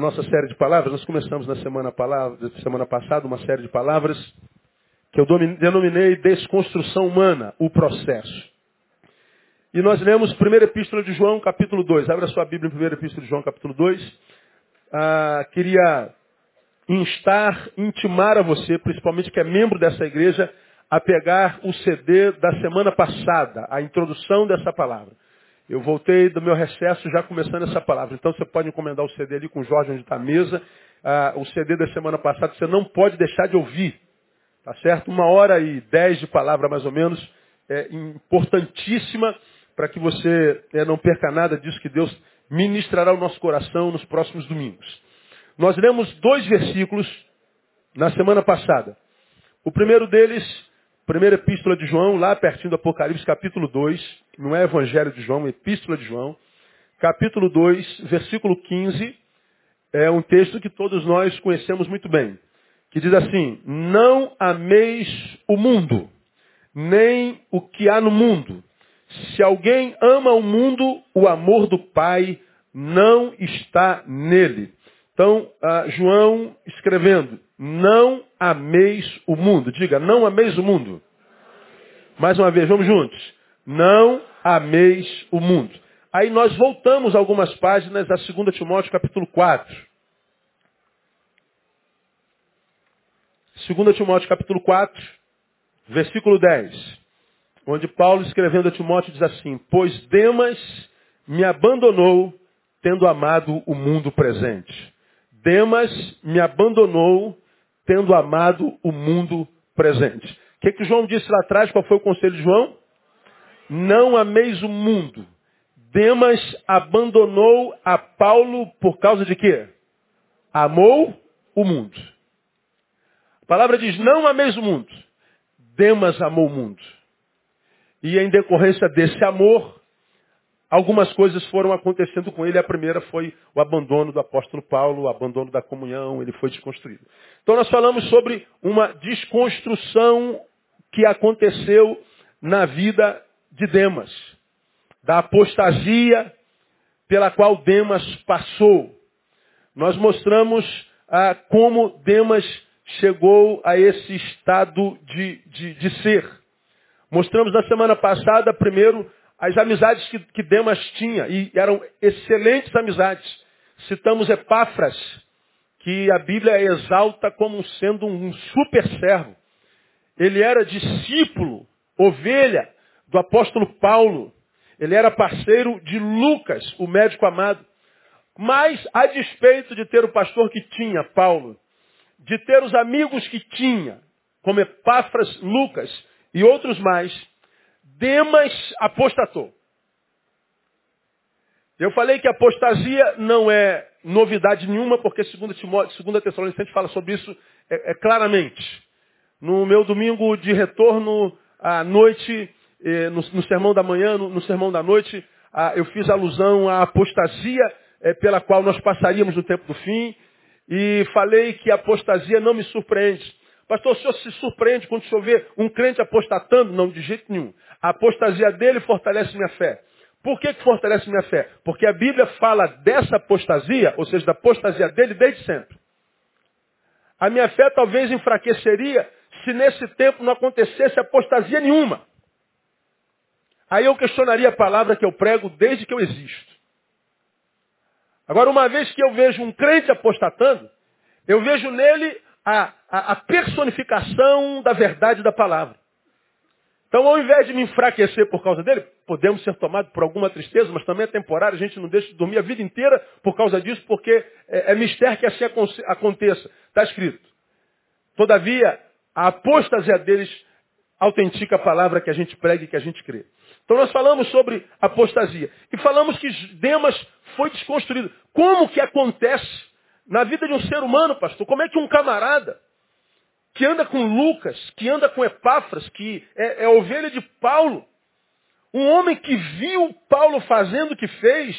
nossa série de palavras. Nós começamos na semana, palavra, semana passada uma série de palavras que eu denominei Desconstrução Humana, o processo. E nós lemos 1 Epístola de João, capítulo 2. Abra sua Bíblia em 1 Epístola de João, capítulo 2. Ah, queria instar, intimar a você, principalmente que é membro dessa igreja, a pegar o CD da semana passada, a introdução dessa palavra. Eu voltei do meu recesso já começando essa palavra. Então você pode encomendar o CD ali com o Jorge onde está a mesa. Ah, o CD da semana passada você não pode deixar de ouvir. Tá certo? Uma hora e dez de palavra mais ou menos. É importantíssima para que você é, não perca nada disso que Deus ministrará o nosso coração nos próximos domingos. Nós lemos dois versículos na semana passada. O primeiro deles Primeira epístola de João, lá pertinho do Apocalipse, capítulo 2, não é Evangelho de João, é Epístola de João, capítulo 2, versículo 15, é um texto que todos nós conhecemos muito bem, que diz assim, não ameis o mundo, nem o que há no mundo. Se alguém ama o mundo, o amor do Pai não está nele. Então, uh, João escrevendo, não ameis o mundo. Diga, não ameis o mundo. Mais uma vez, vamos juntos. Não ameis o mundo. Aí nós voltamos algumas páginas da 2 Timóteo capítulo 4. 2 Timóteo capítulo 4, versículo 10. Onde Paulo escrevendo a Timóteo diz assim, pois Demas me abandonou tendo amado o mundo presente. Demas me abandonou tendo amado o mundo presente. O que, que João disse lá atrás? Qual foi o conselho de João? Não ameis o mundo. Demas abandonou a Paulo por causa de quê? Amou o mundo. A palavra diz, não ameis o mundo. Demas amou o mundo. E em decorrência desse amor, algumas coisas foram acontecendo com ele. A primeira foi o abandono do apóstolo Paulo, o abandono da comunhão, ele foi desconstruído. Então nós falamos sobre uma desconstrução que aconteceu na vida de Demas, da apostasia pela qual Demas passou. Nós mostramos ah, como Demas chegou a esse estado de, de, de ser. Mostramos na semana passada, primeiro, as amizades que, que Demas tinha, e eram excelentes amizades. Citamos Epáfras, que a Bíblia exalta como sendo um super servo. Ele era discípulo, ovelha do apóstolo Paulo. Ele era parceiro de Lucas, o médico amado. Mas, a despeito de ter o pastor que tinha, Paulo, de ter os amigos que tinha, como Epáfras, Lucas e outros mais, Demas apostatou. Eu falei que apostasia não é novidade nenhuma, porque segundo Timóteo, segunda Tessalonicenses fala sobre isso é, é, claramente. No meu domingo de retorno à noite, eh, no, no, sermão da manhã, no, no sermão da noite, ah, eu fiz alusão à apostasia eh, pela qual nós passaríamos no tempo do fim, e falei que a apostasia não me surpreende. Pastor, o senhor se surpreende quando o senhor vê um crente apostatando? Não, de jeito nenhum. A apostasia dele fortalece minha fé. Por que, que fortalece minha fé? Porque a Bíblia fala dessa apostasia, ou seja, da apostasia dele desde sempre. A minha fé talvez enfraqueceria se nesse tempo não acontecesse apostasia nenhuma. Aí eu questionaria a palavra que eu prego desde que eu existo. Agora, uma vez que eu vejo um crente apostatando, eu vejo nele a, a, a personificação da verdade da palavra. Então, ao invés de me enfraquecer por causa dele, podemos ser tomados por alguma tristeza, mas também é temporário, a gente não deixa de dormir a vida inteira por causa disso, porque é, é mistério que assim aconteça. Está escrito. Todavia, a apostasia deles autentica a palavra que a gente prega e que a gente crê. Então nós falamos sobre apostasia. E falamos que Demas foi desconstruído. Como que acontece na vida de um ser humano, pastor. Como é que um camarada que anda com Lucas, que anda com Epáfras, que é, é ovelha de Paulo, um homem que viu Paulo fazendo o que fez,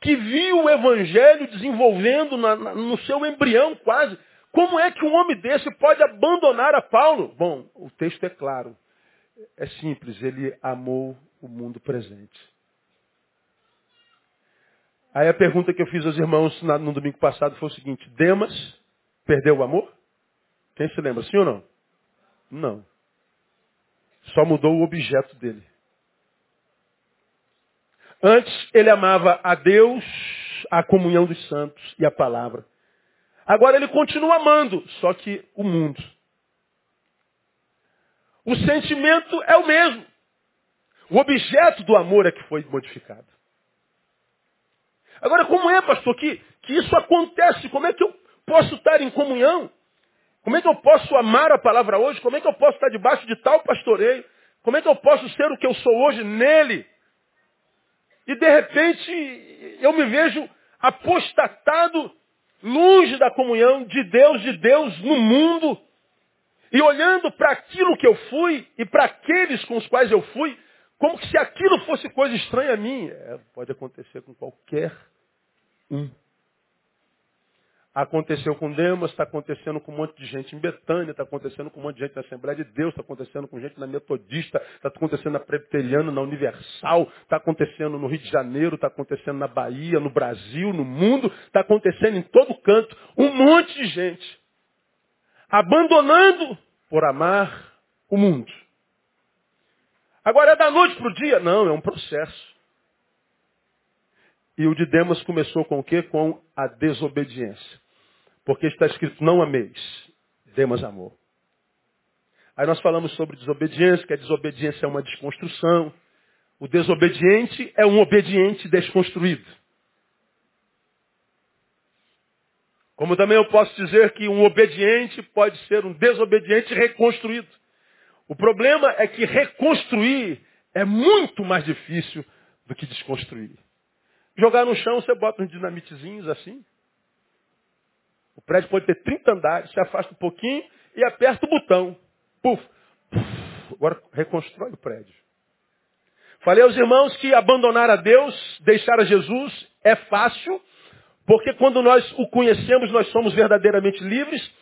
que viu o evangelho desenvolvendo na, na, no seu embrião quase, como é que um homem desse pode abandonar a Paulo? Bom, o texto é claro. É simples, ele amou o mundo presente. Aí a pergunta que eu fiz aos irmãos no domingo passado foi o seguinte, Demas perdeu o amor? Quem se lembra, sim ou não? Não. Só mudou o objeto dele. Antes ele amava a Deus, a comunhão dos santos e a palavra. Agora ele continua amando, só que o mundo. O sentimento é o mesmo. O objeto do amor é que foi modificado. Agora, como é, pastor, que, que isso acontece? Como é que eu posso estar em comunhão? Como é que eu posso amar a palavra hoje? Como é que eu posso estar debaixo de tal pastoreio? Como é que eu posso ser o que eu sou hoje nele? E de repente eu me vejo apostatado, longe da comunhão de Deus, de Deus no mundo, e olhando para aquilo que eu fui e para aqueles com os quais eu fui, como se aquilo fosse coisa estranha a mim. É, pode acontecer com qualquer um. Aconteceu com Demas, está acontecendo com um monte de gente em Betânia, está acontecendo com um monte de gente na Assembleia de Deus, está acontecendo com gente na Metodista, está acontecendo na Presbiteriana, na Universal, está acontecendo no Rio de Janeiro, está acontecendo na Bahia, no Brasil, no mundo, está acontecendo em todo canto. Um monte de gente abandonando por amar o mundo. Agora é da noite para o dia? Não, é um processo. E o de Demas começou com o quê? Com a desobediência. Porque está escrito, não ameis. Demas amou. Aí nós falamos sobre desobediência, que a desobediência é uma desconstrução. O desobediente é um obediente desconstruído. Como também eu posso dizer que um obediente pode ser um desobediente reconstruído. O problema é que reconstruir é muito mais difícil do que desconstruir. Jogar no chão, você bota uns dinamitezinhos assim. O prédio pode ter 30 andares, você afasta um pouquinho e aperta o botão. Puf, puf, agora reconstrói o prédio. Falei aos irmãos que abandonar a Deus, deixar a Jesus, é fácil, porque quando nós o conhecemos, nós somos verdadeiramente livres.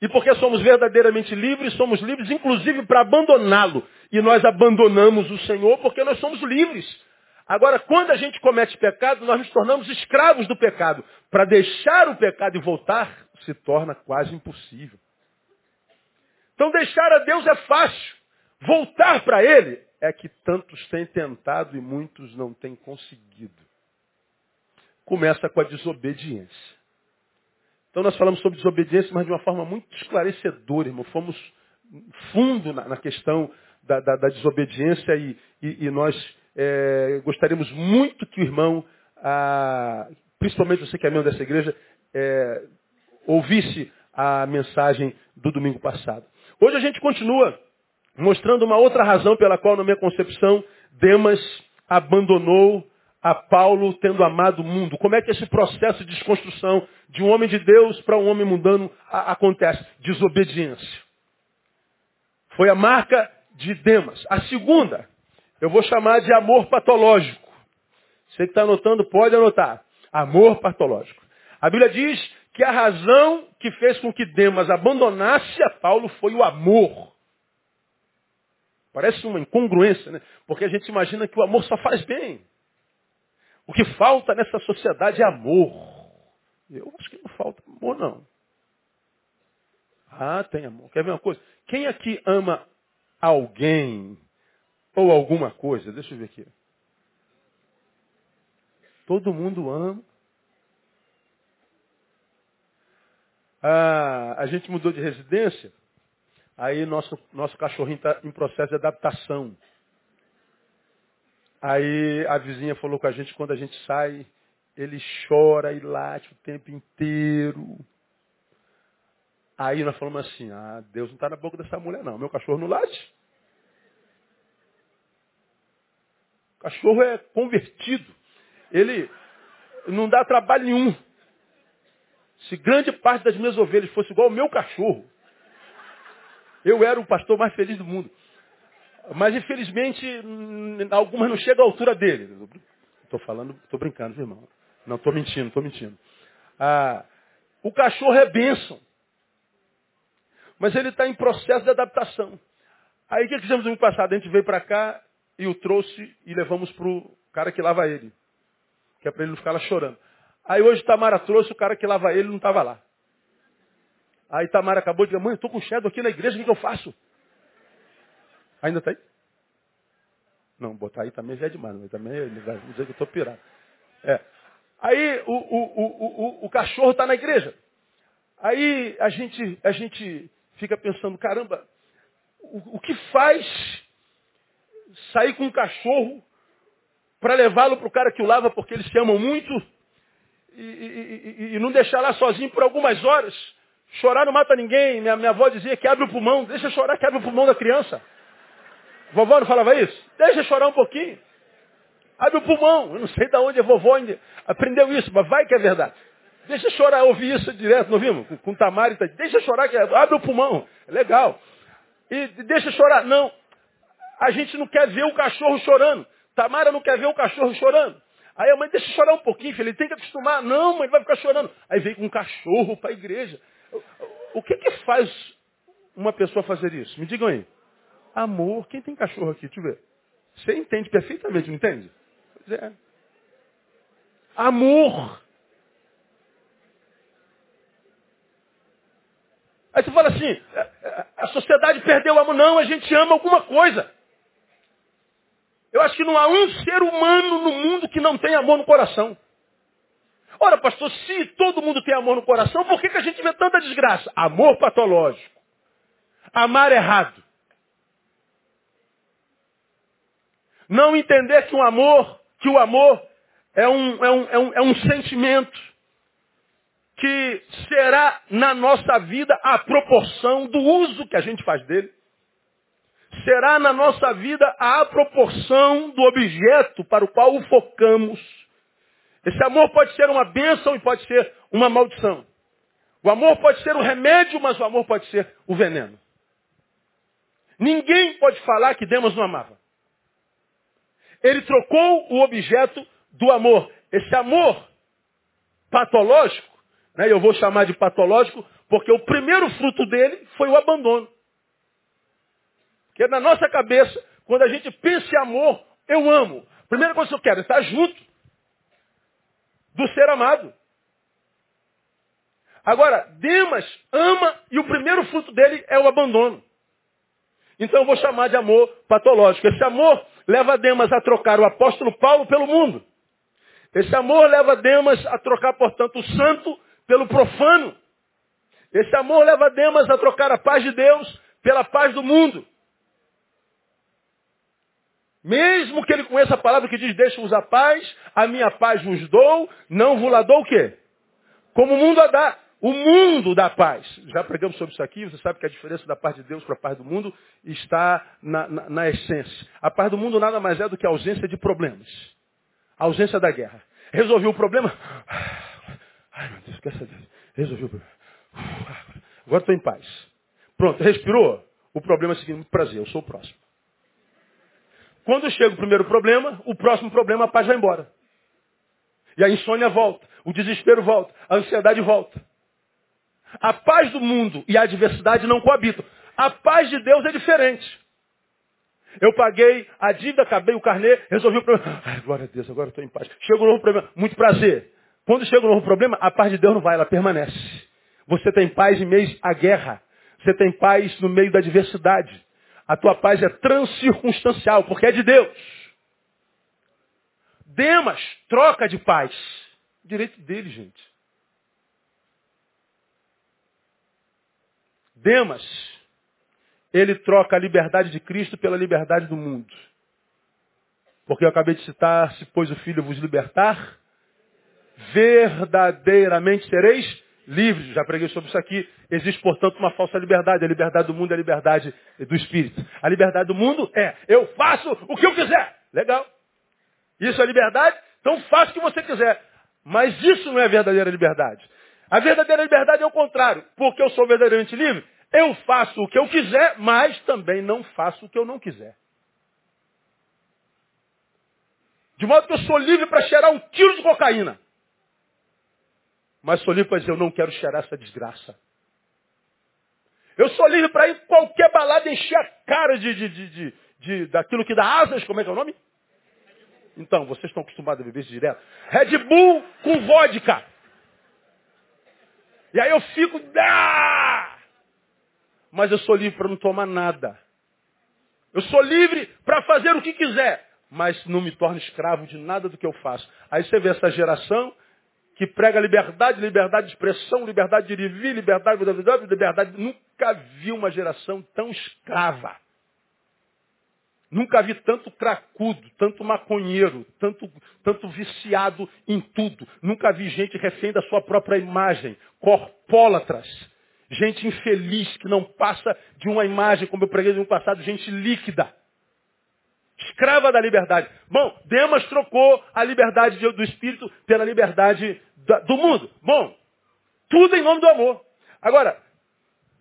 E porque somos verdadeiramente livres, somos livres inclusive para abandoná-lo. E nós abandonamos o Senhor porque nós somos livres. Agora, quando a gente comete pecado, nós nos tornamos escravos do pecado. Para deixar o pecado e voltar, se torna quase impossível. Então, deixar a Deus é fácil. Voltar para Ele é que tantos têm tentado e muitos não têm conseguido começa com a desobediência. Então nós falamos sobre desobediência, mas de uma forma muito esclarecedora, irmão. Fomos fundo na, na questão da, da, da desobediência e, e, e nós é, gostaríamos muito que o irmão, ah, principalmente você que é membro dessa igreja, é, ouvisse a mensagem do domingo passado. Hoje a gente continua mostrando uma outra razão pela qual, na minha concepção, Demas abandonou a Paulo tendo amado o mundo. Como é que esse processo de desconstrução de um homem de Deus para um homem mundano acontece? Desobediência. Foi a marca de Demas. A segunda, eu vou chamar de amor patológico. Você que está anotando, pode anotar. Amor patológico. A Bíblia diz que a razão que fez com que Demas abandonasse a Paulo foi o amor. Parece uma incongruência, né? Porque a gente imagina que o amor só faz bem. O que falta nessa sociedade é amor. Eu acho que não falta amor, não. Ah, tem amor. Quer ver uma coisa? Quem aqui ama alguém ou alguma coisa? Deixa eu ver aqui. Todo mundo ama. Ah, a gente mudou de residência, aí nosso, nosso cachorrinho está em processo de adaptação. Aí a vizinha falou com a gente, quando a gente sai, ele chora e late o tempo inteiro. Aí nós falamos assim, ah, Deus não está na boca dessa mulher não, meu cachorro não late. O cachorro é convertido. Ele não dá trabalho nenhum. Se grande parte das minhas ovelhas fosse igual ao meu cachorro, eu era o pastor mais feliz do mundo. Mas infelizmente algumas não chegam à altura dele. Estou falando, estou brincando, irmão. Não estou mentindo, estou mentindo. Ah, o cachorro é bênção. Mas ele está em processo de adaptação. Aí o que fizemos no ano passado? A gente veio para cá e o trouxe e levamos para o cara que lava ele. que é para ele não ficar lá chorando. Aí hoje Tamara trouxe, o cara que lava ele não estava lá. Aí Tamara acabou de dizer, mãe, estou com shadow aqui na igreja, o que, que eu faço? Ainda está aí? Não, botar aí também já é demais, mas também vai dizer que eu estou pirado. É. Aí o, o, o, o, cachorro está na igreja. Aí a gente, a gente fica pensando, caramba, o, o que faz sair com um cachorro para levá-lo para o cara que o lava porque eles se amam muito e, e, e, e, não deixar lá sozinho por algumas horas? Chorar não mata ninguém. Minha, minha avó dizia que abre o pulmão. Deixa chorar que abre o pulmão da criança. Vovó não falava isso? Deixa chorar um pouquinho. Abre o pulmão. Eu não sei de onde a vovó aprendeu isso, mas vai que é verdade. Deixa chorar, ouvir isso direto, não vimos? Com, com Tamara, tá, deixa chorar, que é, abre o pulmão. É legal. E deixa chorar. Não. A gente não quer ver o cachorro chorando. Tamara não quer ver o cachorro chorando. Aí a mãe, deixa chorar um pouquinho, filho, ele tem que acostumar. Não, mãe, vai ficar chorando. Aí vem com um cachorro para a igreja. O que que faz uma pessoa fazer isso? Me digam aí. Amor. Quem tem cachorro aqui? Deixa eu ver. Você entende perfeitamente, não entende? Pois é. Amor. Aí você fala assim, é, é, a sociedade perdeu o amor. Não, a gente ama alguma coisa. Eu acho que não há um ser humano no mundo que não tem amor no coração. Ora, pastor, se todo mundo tem amor no coração, por que, que a gente vê tanta desgraça? Amor patológico. Amar errado. Não entender que um amor, que o amor é um, é um, é um, é um sentimento que será na nossa vida a proporção do uso que a gente faz dele. Será na nossa vida a proporção do objeto para o qual o focamos. Esse amor pode ser uma bênção e pode ser uma maldição. O amor pode ser o remédio, mas o amor pode ser o veneno. Ninguém pode falar que Demas não amava. Ele trocou o objeto do amor. Esse amor patológico né? Eu vou chamar de patológico porque o primeiro fruto dele foi o abandono. Porque na nossa cabeça, quando a gente pensa em amor, eu amo. Primeira coisa que eu quero é estar junto do ser amado. Agora, Demas ama e o primeiro fruto dele é o abandono. Então eu vou chamar de amor patológico. Esse amor leva Demas a trocar o apóstolo Paulo pelo mundo. Esse amor leva Demas a trocar, portanto, o santo pelo profano. Esse amor leva Demas a trocar a paz de Deus pela paz do mundo. Mesmo que ele conheça a palavra que diz, deixe-vos a paz, a minha paz vos dou, não vos la dou o quê? Como o mundo a dá. O mundo dá paz. Já pregamos sobre isso aqui, você sabe que a diferença da paz de Deus para a paz do mundo está na, na, na essência. A paz do mundo nada mais é do que a ausência de problemas. A ausência da guerra. Resolveu o problema? Ai, meu Deus, graças a Deus. O problema. Agora estou em paz. Pronto, respirou? O problema é o seguinte, prazer, eu sou o próximo. Quando chega o primeiro problema, o próximo problema, a paz vai embora. E a insônia volta, o desespero volta, a ansiedade volta. A paz do mundo e a adversidade não coabitam. A paz de Deus é diferente. Eu paguei a dívida, acabei o carnê, resolvi o problema. Ai, glória a Deus, agora estou em paz. Chegou um novo problema. Muito prazer. Quando chega um novo problema, a paz de Deus não vai, ela permanece. Você tem paz em meio à guerra. Você tem paz no meio da adversidade. A tua paz é transcircunstancial, porque é de Deus. Demas troca de paz. Direito dele, gente. Demas, ele troca a liberdade de Cristo pela liberdade do mundo. Porque eu acabei de citar, se pois o Filho vos libertar, verdadeiramente sereis livres. Já preguei sobre isso aqui. Existe, portanto, uma falsa liberdade. A liberdade do mundo é a liberdade do espírito. A liberdade do mundo é eu faço o que eu quiser. Legal. Isso é liberdade? Então faça o que você quiser. Mas isso não é verdadeira liberdade. A verdadeira liberdade é o contrário. Porque eu sou verdadeiramente livre, eu faço o que eu quiser, mas também não faço o que eu não quiser. De modo que eu sou livre para cheirar um quilo de cocaína. Mas sou livre para dizer, eu não quero cheirar essa desgraça. Eu sou livre para ir qualquer balada encher a cara de, de, de, de, daquilo que dá asas, como é que é o nome? Então, vocês estão acostumados a beber isso direto? Red Bull com vodka. E aí eu fico. Ah! Mas eu sou livre para não tomar nada. Eu sou livre para fazer o que quiser. Mas não me torno escravo de nada do que eu faço. Aí você vê essa geração que prega liberdade, liberdade de expressão, liberdade de viver, liberdade, liberdade, liberdade. Nunca vi uma geração tão escrava. Nunca vi tanto cracudo, tanto maconheiro, tanto, tanto viciado em tudo. Nunca vi gente refém da sua própria imagem, corpólatras. Gente infeliz que não passa de uma imagem, como eu preguei no passado, gente líquida. Escrava da liberdade. Bom, Demas trocou a liberdade do espírito pela liberdade do mundo. Bom, tudo em nome do amor. Agora,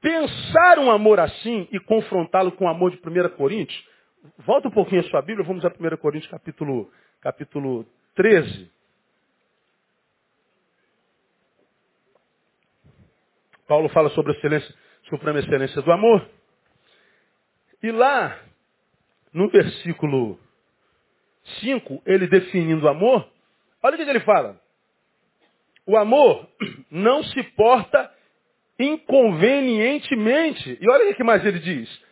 pensar um amor assim e confrontá-lo com o amor de 1 Coríntios, volta um pouquinho a sua Bíblia, vamos a 1 Coríntios capítulo, capítulo 13. Paulo fala sobre a excelência, suprema excelência do amor. E lá, no versículo 5, ele definindo o amor, olha o que ele fala. O amor não se porta inconvenientemente. E olha o que mais ele diz.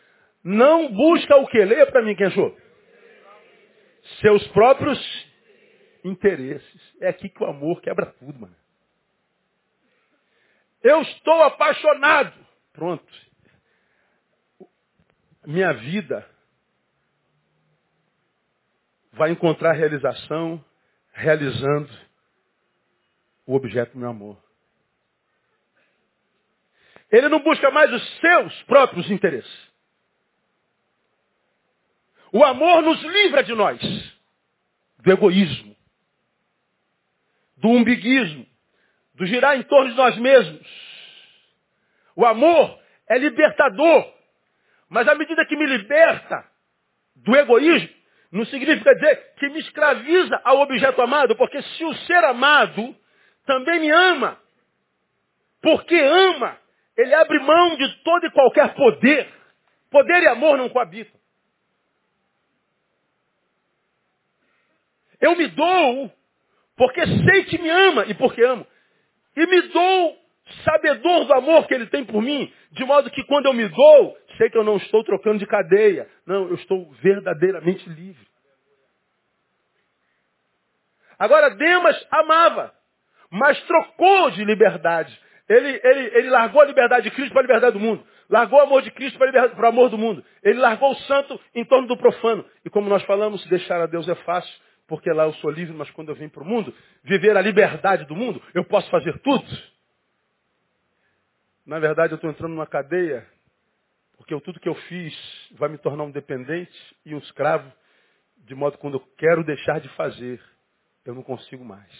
Não busca o que? Leia para mim quem achou. Seus próprios interesses. É aqui que o amor quebra tudo, mano. Eu estou apaixonado. Pronto. Minha vida vai encontrar realização realizando o objeto do meu amor. Ele não busca mais os seus próprios interesses. O amor nos livra de nós, do egoísmo, do umbiguismo, do girar em torno de nós mesmos. O amor é libertador, mas à medida que me liberta do egoísmo, não significa dizer que me escraviza ao objeto amado, porque se o ser amado também me ama, porque ama, ele abre mão de todo e qualquer poder. Poder e amor não coabitam. Eu me dou porque sei que me ama e porque amo. E me dou sabedor do amor que ele tem por mim, de modo que quando eu me dou, sei que eu não estou trocando de cadeia. Não, eu estou verdadeiramente livre. Agora, Demas amava, mas trocou de liberdade. Ele, ele, ele largou a liberdade de Cristo para a liberdade do mundo. Largou o amor de Cristo para, para o amor do mundo. Ele largou o santo em torno do profano. E como nós falamos, deixar a Deus é fácil porque lá eu sou livre, mas quando eu vim para o mundo, viver a liberdade do mundo, eu posso fazer tudo. Na verdade, eu estou entrando numa cadeia, porque tudo que eu fiz vai me tornar um dependente e um escravo, de modo que quando eu quero deixar de fazer, eu não consigo mais.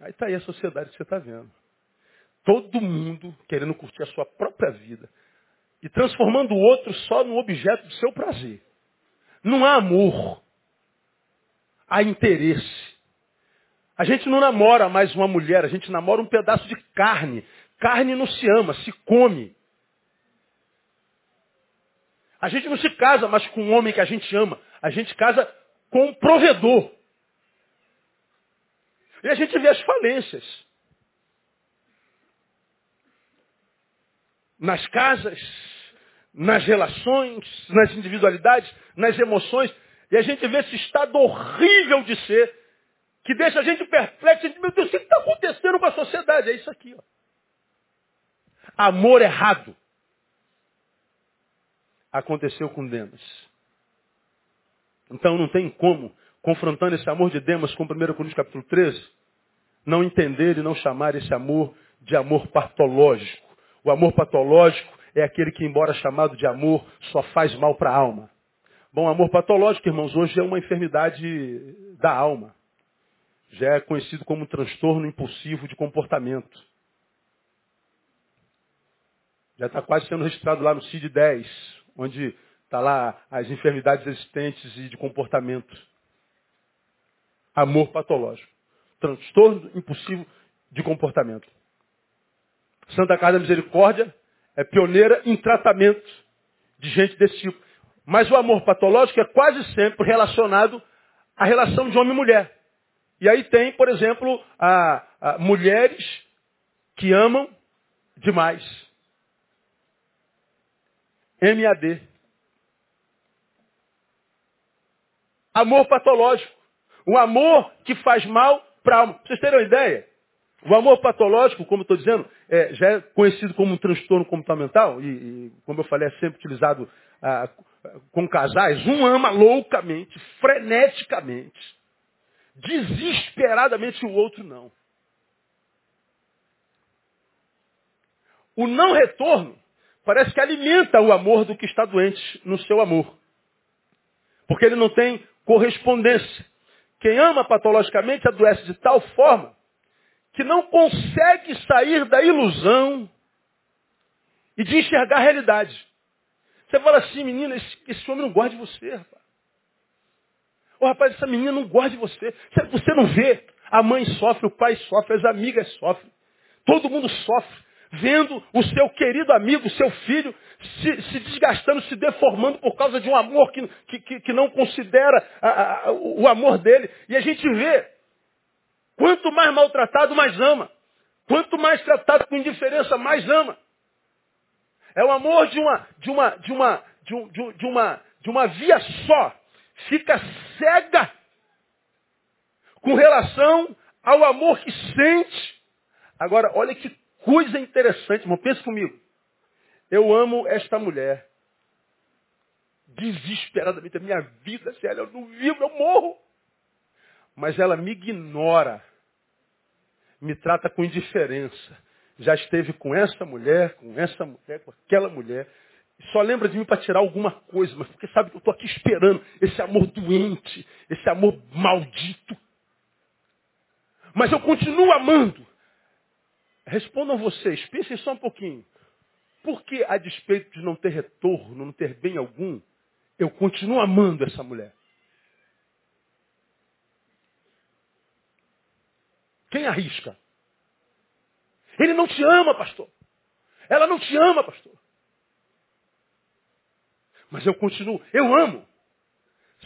Aí está aí a sociedade que você está vendo. Todo mundo querendo curtir a sua própria vida e transformando o outro só num objeto do seu prazer. Não há amor há interesse. A gente não namora mais uma mulher, a gente namora um pedaço de carne. Carne não se ama, se come. A gente não se casa mais com um homem que a gente ama. A gente casa com um provedor. E a gente vê as falências. Nas casas, nas relações, nas individualidades, nas emoções. E a gente vê esse estado horrível de ser, que deixa a gente perplexo. A gente, meu Deus, o que está acontecendo com a sociedade? É isso aqui. Ó. Amor errado. Aconteceu com Demas. Então não tem como, confrontando esse amor de Demas com 1 Coríntios capítulo 13, não entender e não chamar esse amor de amor patológico. O amor patológico é aquele que, embora chamado de amor, só faz mal para a alma. Bom, amor patológico, irmãos, hoje é uma enfermidade da alma. Já é conhecido como transtorno impulsivo de comportamento. Já está quase sendo registrado lá no CID-10, onde está lá as enfermidades existentes e de comportamento. Amor patológico. Transtorno impulsivo de comportamento. Santa Casa da Misericórdia é pioneira em tratamento de gente desse tipo. Mas o amor patológico é quase sempre relacionado a relação de homem e mulher. E aí tem, por exemplo, a, a mulheres que amam demais. MAD. Amor patológico. O amor que faz mal para a alma. Pra vocês terem uma ideia, o amor patológico, como estou dizendo, é, já é conhecido como um transtorno comportamental, e, e como eu falei, é sempre utilizado ah, com casais. Um ama loucamente, freneticamente, desesperadamente, o outro não. O não retorno parece que alimenta o amor do que está doente no seu amor. Porque ele não tem correspondência. Quem ama patologicamente adoece de tal forma que não consegue sair da ilusão e de enxergar a realidade. Você fala assim, menina, esse, esse homem não gosta de você, rapaz. Ô rapaz, essa menina não gosta de você. Você não vê. A mãe sofre, o pai sofre, as amigas sofrem. Todo mundo sofre. Vendo o seu querido amigo, o seu filho, se, se, desgastando, se deformando por causa de um amor que, que, que não considera a, a, o amor dele. E a gente vê Quanto mais maltratado, mais ama. Quanto mais tratado com indiferença, mais ama. É o amor de uma, de uma, de uma, de, um, de, uma, de uma via só. Fica cega com relação ao amor que sente. Agora, olha que coisa interessante, irmão. Pensa comigo. Eu amo esta mulher. Desesperadamente. A minha vida, se ela eu não vivo, eu morro. Mas ela me ignora me trata com indiferença. Já esteve com essa mulher, com essa mulher, com aquela mulher. Só lembra de mim para tirar alguma coisa, mas porque sabe que eu estou aqui esperando esse amor doente, esse amor maldito. Mas eu continuo amando. Respondam vocês, pensem só um pouquinho. Por que, a despeito de não ter retorno, não ter bem algum, eu continuo amando essa mulher? Quem arrisca? Ele não te ama, pastor. Ela não te ama, pastor. Mas eu continuo, eu amo.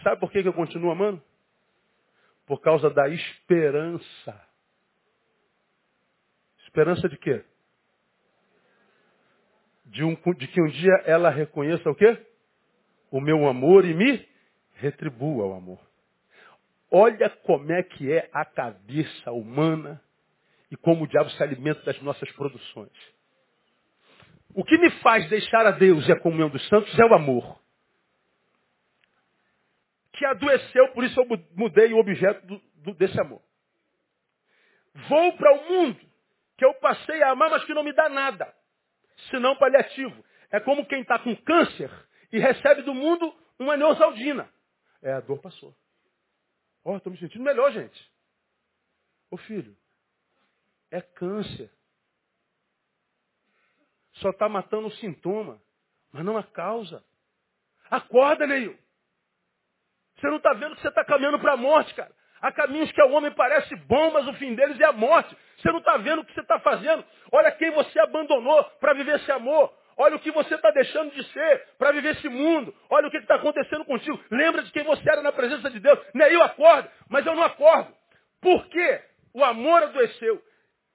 Sabe por que eu continuo amando? Por causa da esperança. Esperança de quê? De, um, de que um dia ela reconheça o quê? O meu amor e me retribua o amor. Olha como é que é a cabeça humana e como o diabo se alimenta das nossas produções. O que me faz deixar a Deus e a comunhão dos santos é o amor. Que adoeceu, por isso eu mudei o objeto do, do, desse amor. Vou para o mundo que eu passei a amar, mas que não me dá nada, senão paliativo. É como quem está com câncer e recebe do mundo uma neosaldina. É, a dor passou. Ó, oh, estou me sentindo melhor, gente. Ô filho, é câncer. Só está matando o sintoma, mas não a causa. Acorda, Neil. Você não está vendo que você está caminhando para a morte, cara. Há caminhos que ao homem parece bom, mas o fim deles é a morte. Você não está vendo o que você está fazendo. Olha quem você abandonou para viver esse amor. Olha o que você está deixando de ser para viver esse mundo. Olha o que está acontecendo contigo. Lembra de quem você era na presença de Deus. Nem eu acordo, mas eu não acordo. Por quê? O amor adoeceu.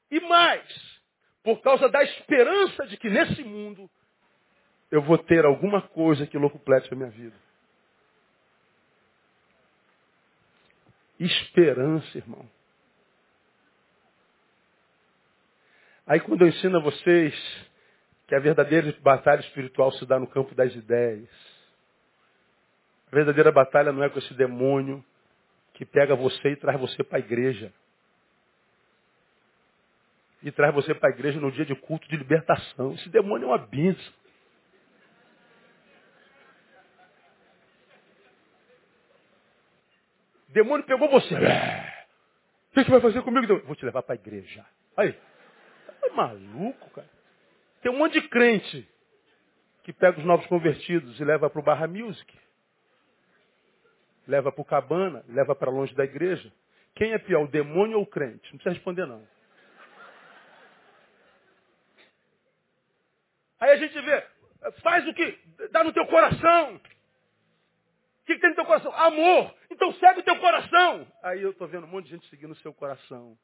E mais, por causa da esperança de que nesse mundo eu vou ter alguma coisa que locuplete a minha vida. Esperança, irmão. Aí quando eu ensino a vocês que a verdadeira batalha espiritual se dá no campo das ideias. A verdadeira batalha não é com esse demônio que pega você e traz você para a igreja. E traz você para a igreja no dia de culto de libertação. Esse demônio é uma bênção. O demônio pegou você. O que você vai fazer comigo? Vou te levar para a igreja. Aí. Tá maluco, cara. Tem um monte de crente que pega os novos convertidos e leva para o Barra Music. Leva para o cabana, leva para longe da igreja. Quem é pior, o demônio ou o crente? Não precisa responder não. Aí a gente vê, faz o que dá no teu coração. que, que tem no teu coração? Amor. Então segue o teu coração. Aí eu estou vendo um monte de gente seguindo o seu coração.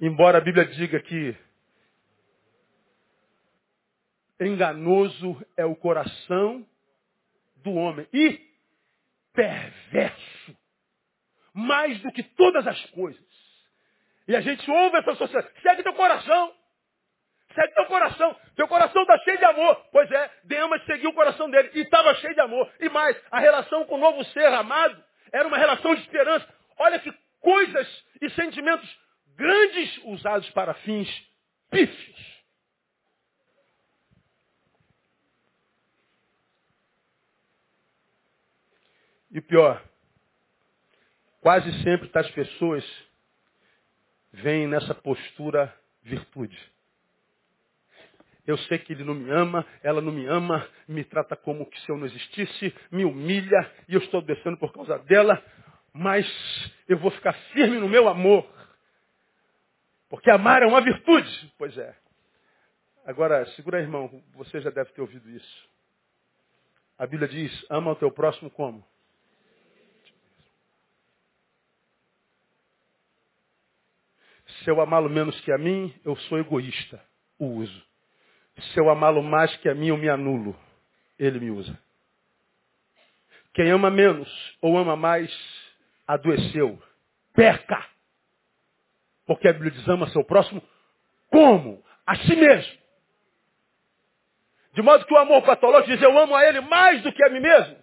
Embora a Bíblia diga que enganoso é o coração do homem e perverso, mais do que todas as coisas. E a gente ouve essa sociedade, segue teu coração. Segue teu coração. Teu coração está cheio de amor. Pois é, Demas seguiu o coração dele e estava cheio de amor. E mais, a relação com o novo ser amado era uma relação de esperança. Olha que coisas e sentimentos grandes usados para fins pífios. E pior, quase sempre tais pessoas vêm nessa postura virtude. Eu sei que ele não me ama, ela não me ama, me trata como se eu não existisse, me humilha e eu estou descendo por causa dela, mas eu vou ficar firme no meu amor. Porque amar é uma virtude. Pois é. Agora, segura irmão, você já deve ter ouvido isso. A Bíblia diz, ama o teu próximo como? Se eu amá-lo menos que a mim, eu sou egoísta. O uso. Se eu amá-lo mais que a mim, eu me anulo. Ele me usa. Quem ama menos ou ama mais, adoeceu. Perca. Porque a Bíblia diz, ama seu próximo como? A si mesmo. De modo que o amor patológico diz, eu amo a ele mais do que a mim mesmo.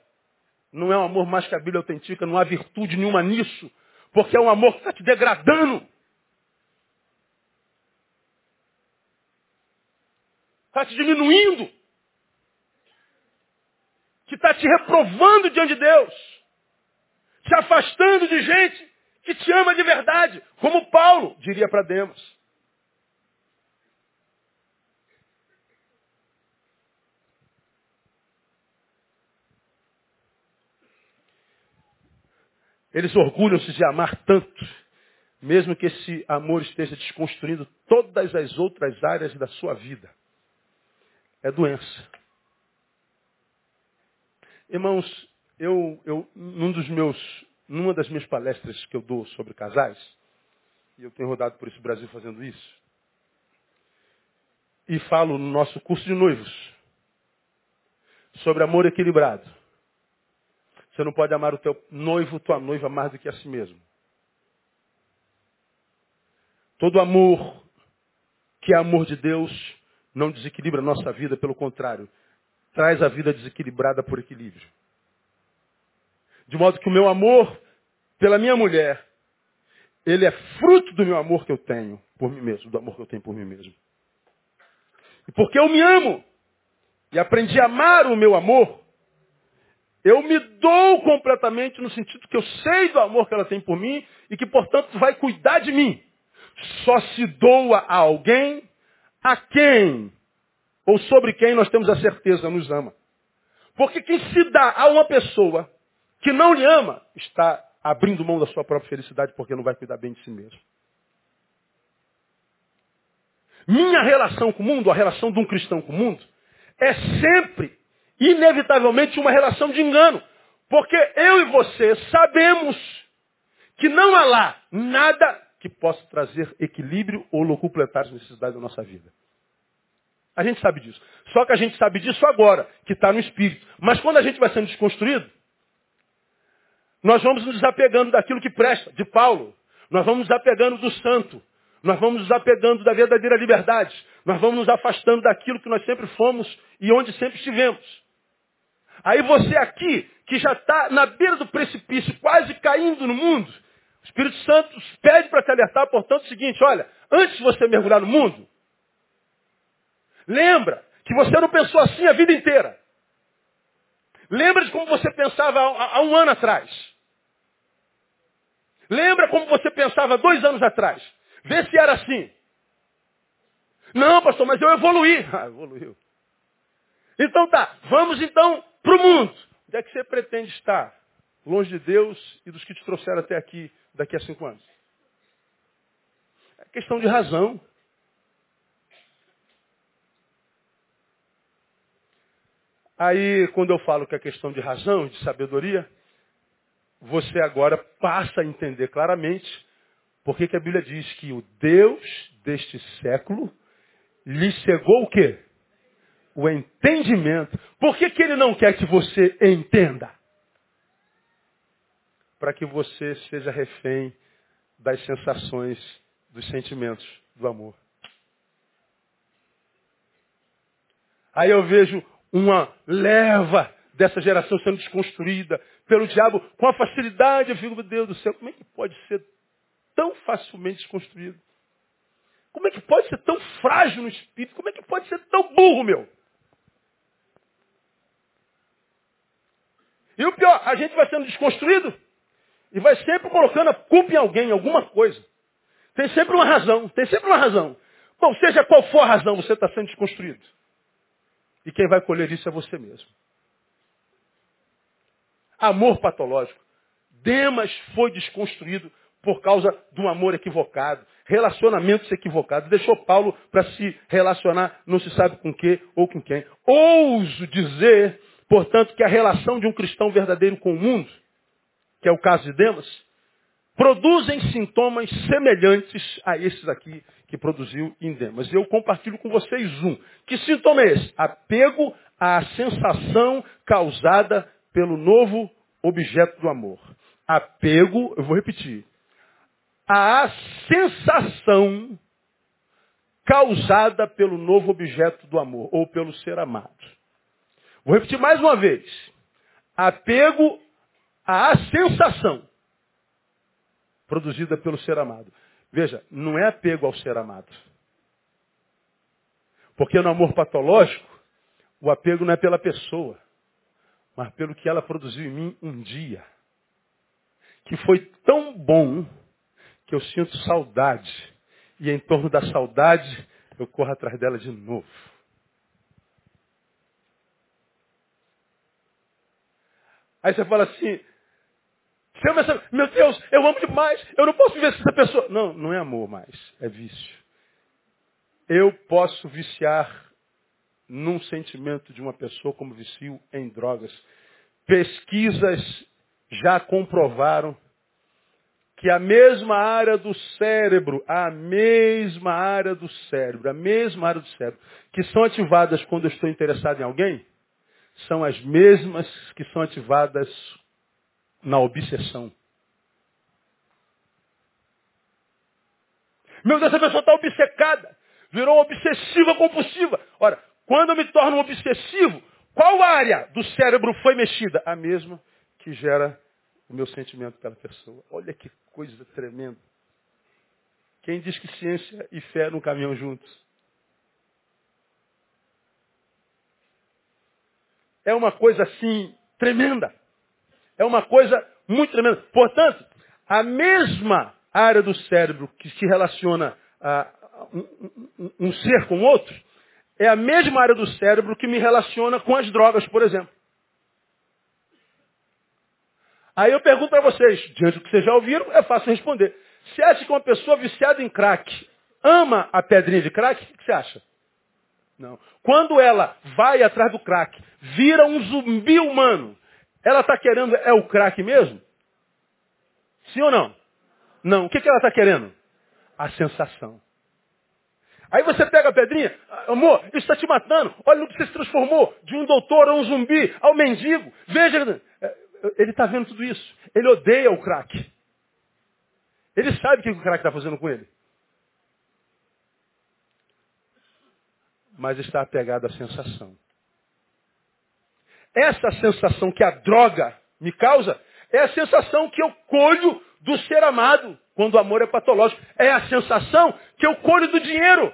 Não é um amor mais que a Bíblia autentica, não há virtude nenhuma nisso. Porque é um amor que está te degradando. Está te diminuindo. Que está te reprovando diante de Deus. Te afastando de gente que te ama de verdade, como Paulo diria para Demos. Eles orgulham-se de amar tanto, mesmo que esse amor esteja desconstruindo todas as outras áreas da sua vida. É doença. Irmãos, eu, eu num dos meus numa das minhas palestras que eu dou sobre casais, e eu tenho rodado por esse Brasil fazendo isso, e falo no nosso curso de noivos sobre amor equilibrado. Você não pode amar o teu noivo, tua noiva, mais do que a si mesmo. Todo amor que é amor de Deus não desequilibra a nossa vida, pelo contrário, traz a vida desequilibrada por equilíbrio. De modo que o meu amor pela minha mulher, ele é fruto do meu amor que eu tenho por mim mesmo, do amor que eu tenho por mim mesmo. E porque eu me amo e aprendi a amar o meu amor, eu me dou completamente no sentido que eu sei do amor que ela tem por mim e que, portanto, vai cuidar de mim. Só se doa a alguém a quem ou sobre quem nós temos a certeza nos ama. Porque quem se dá a uma pessoa que não lhe ama, está abrindo mão da sua própria felicidade porque não vai cuidar bem de si mesmo. Minha relação com o mundo, a relação de um cristão com o mundo, é sempre, inevitavelmente, uma relação de engano. Porque eu e você sabemos que não há lá nada que possa trazer equilíbrio ou locupletar as necessidades da nossa vida. A gente sabe disso. Só que a gente sabe disso agora, que está no espírito. Mas quando a gente vai sendo desconstruído, nós vamos nos desapegando daquilo que presta, de Paulo. Nós vamos nos apegando do santo. Nós vamos nos apegando da verdadeira liberdade. Nós vamos nos afastando daquilo que nós sempre fomos e onde sempre estivemos. Aí você aqui, que já está na beira do precipício, quase caindo no mundo, o Espírito Santo pede para te alertar, portanto, o seguinte, olha, antes de você mergulhar no mundo, lembra que você não pensou assim a vida inteira. Lembra de como você pensava há, um ano atrás. Lembra como você pensava dois anos atrás? Vê se era assim. Não, pastor, mas eu evoluí. Ah, evoluiu. Então tá, vamos então para o mundo. Onde é que você pretende estar? Longe de Deus e dos que te trouxeram até aqui daqui a cinco anos. É questão de razão. Aí, quando eu falo que é questão de razão, de sabedoria, você agora passa a entender claramente por que a Bíblia diz que o Deus deste século lhe cegou o quê? O entendimento. Por que, que ele não quer que você entenda? Para que você seja refém das sensações, dos sentimentos, do amor. Aí eu vejo uma leva dessa geração sendo desconstruída pelo diabo com a facilidade. Eu fico, meu Deus do céu, como é que pode ser tão facilmente desconstruído? Como é que pode ser tão frágil no espírito? Como é que pode ser tão burro, meu? E o pior, a gente vai sendo desconstruído e vai sempre colocando a culpa em alguém, em alguma coisa. Tem sempre uma razão, tem sempre uma razão. Bom, seja qual for a razão, você está sendo desconstruído. E quem vai colher isso é você mesmo. Amor patológico. Demas foi desconstruído por causa de um amor equivocado, relacionamentos equivocados. Deixou Paulo para se relacionar, não se sabe com que ou com quem. Ouso dizer, portanto, que a relação de um cristão verdadeiro com o mundo, que é o caso de Demas, produzem sintomas semelhantes a esses aqui que produziu em Demas. Eu compartilho com vocês um. Que sintoma é esse? Apego à sensação causada pelo novo objeto do amor. Apego, eu vou repetir, à sensação causada pelo novo objeto do amor, ou pelo ser amado. Vou repetir mais uma vez. Apego à sensação produzida pelo ser amado. Veja, não é apego ao ser amado. Porque no amor patológico, o apego não é pela pessoa, mas pelo que ela produziu em mim um dia. Que foi tão bom que eu sinto saudade. E em torno da saudade, eu corro atrás dela de novo. Aí você fala assim, meu Deus, eu amo demais, eu não posso viver sem essa pessoa. Não, não é amor mais, é vício. Eu posso viciar num sentimento de uma pessoa como vicio em drogas. Pesquisas já comprovaram que a mesma área do cérebro, a mesma área do cérebro, a mesma área do cérebro, que são ativadas quando eu estou interessado em alguém, são as mesmas que são ativadas na obsessão. Meu Deus, essa pessoa está obcecada. Virou obsessiva compulsiva. Ora, quando eu me torno obsessivo, qual área do cérebro foi mexida? A mesma que gera o meu sentimento pela pessoa. Olha que coisa tremenda. Quem diz que ciência e fé não caminham juntos? É uma coisa assim tremenda. É uma coisa muito tremenda. Portanto, a mesma área do cérebro que se relaciona a um, um, um ser com outro, é a mesma área do cérebro que me relaciona com as drogas, por exemplo. Aí eu pergunto para vocês, diante do que vocês já ouviram, é fácil responder. Você acha que uma pessoa viciada em crack ama a pedrinha de crack? O que você acha? Não. Quando ela vai atrás do crack, vira um zumbi humano, ela está querendo é o crack mesmo? Sim ou não? Não. O que, que ela está querendo? A sensação. Aí você pega a pedrinha, amor, isso está te matando. Olha no que você se transformou de um doutor a um zumbi, ao mendigo. Veja, é, ele está vendo tudo isso. Ele odeia o crack. Ele sabe o que o crack está fazendo com ele. Mas está apegado à sensação. Essa sensação que a droga me causa é a sensação que eu colho do ser amado, quando o amor é patológico. É a sensação que eu colho do dinheiro.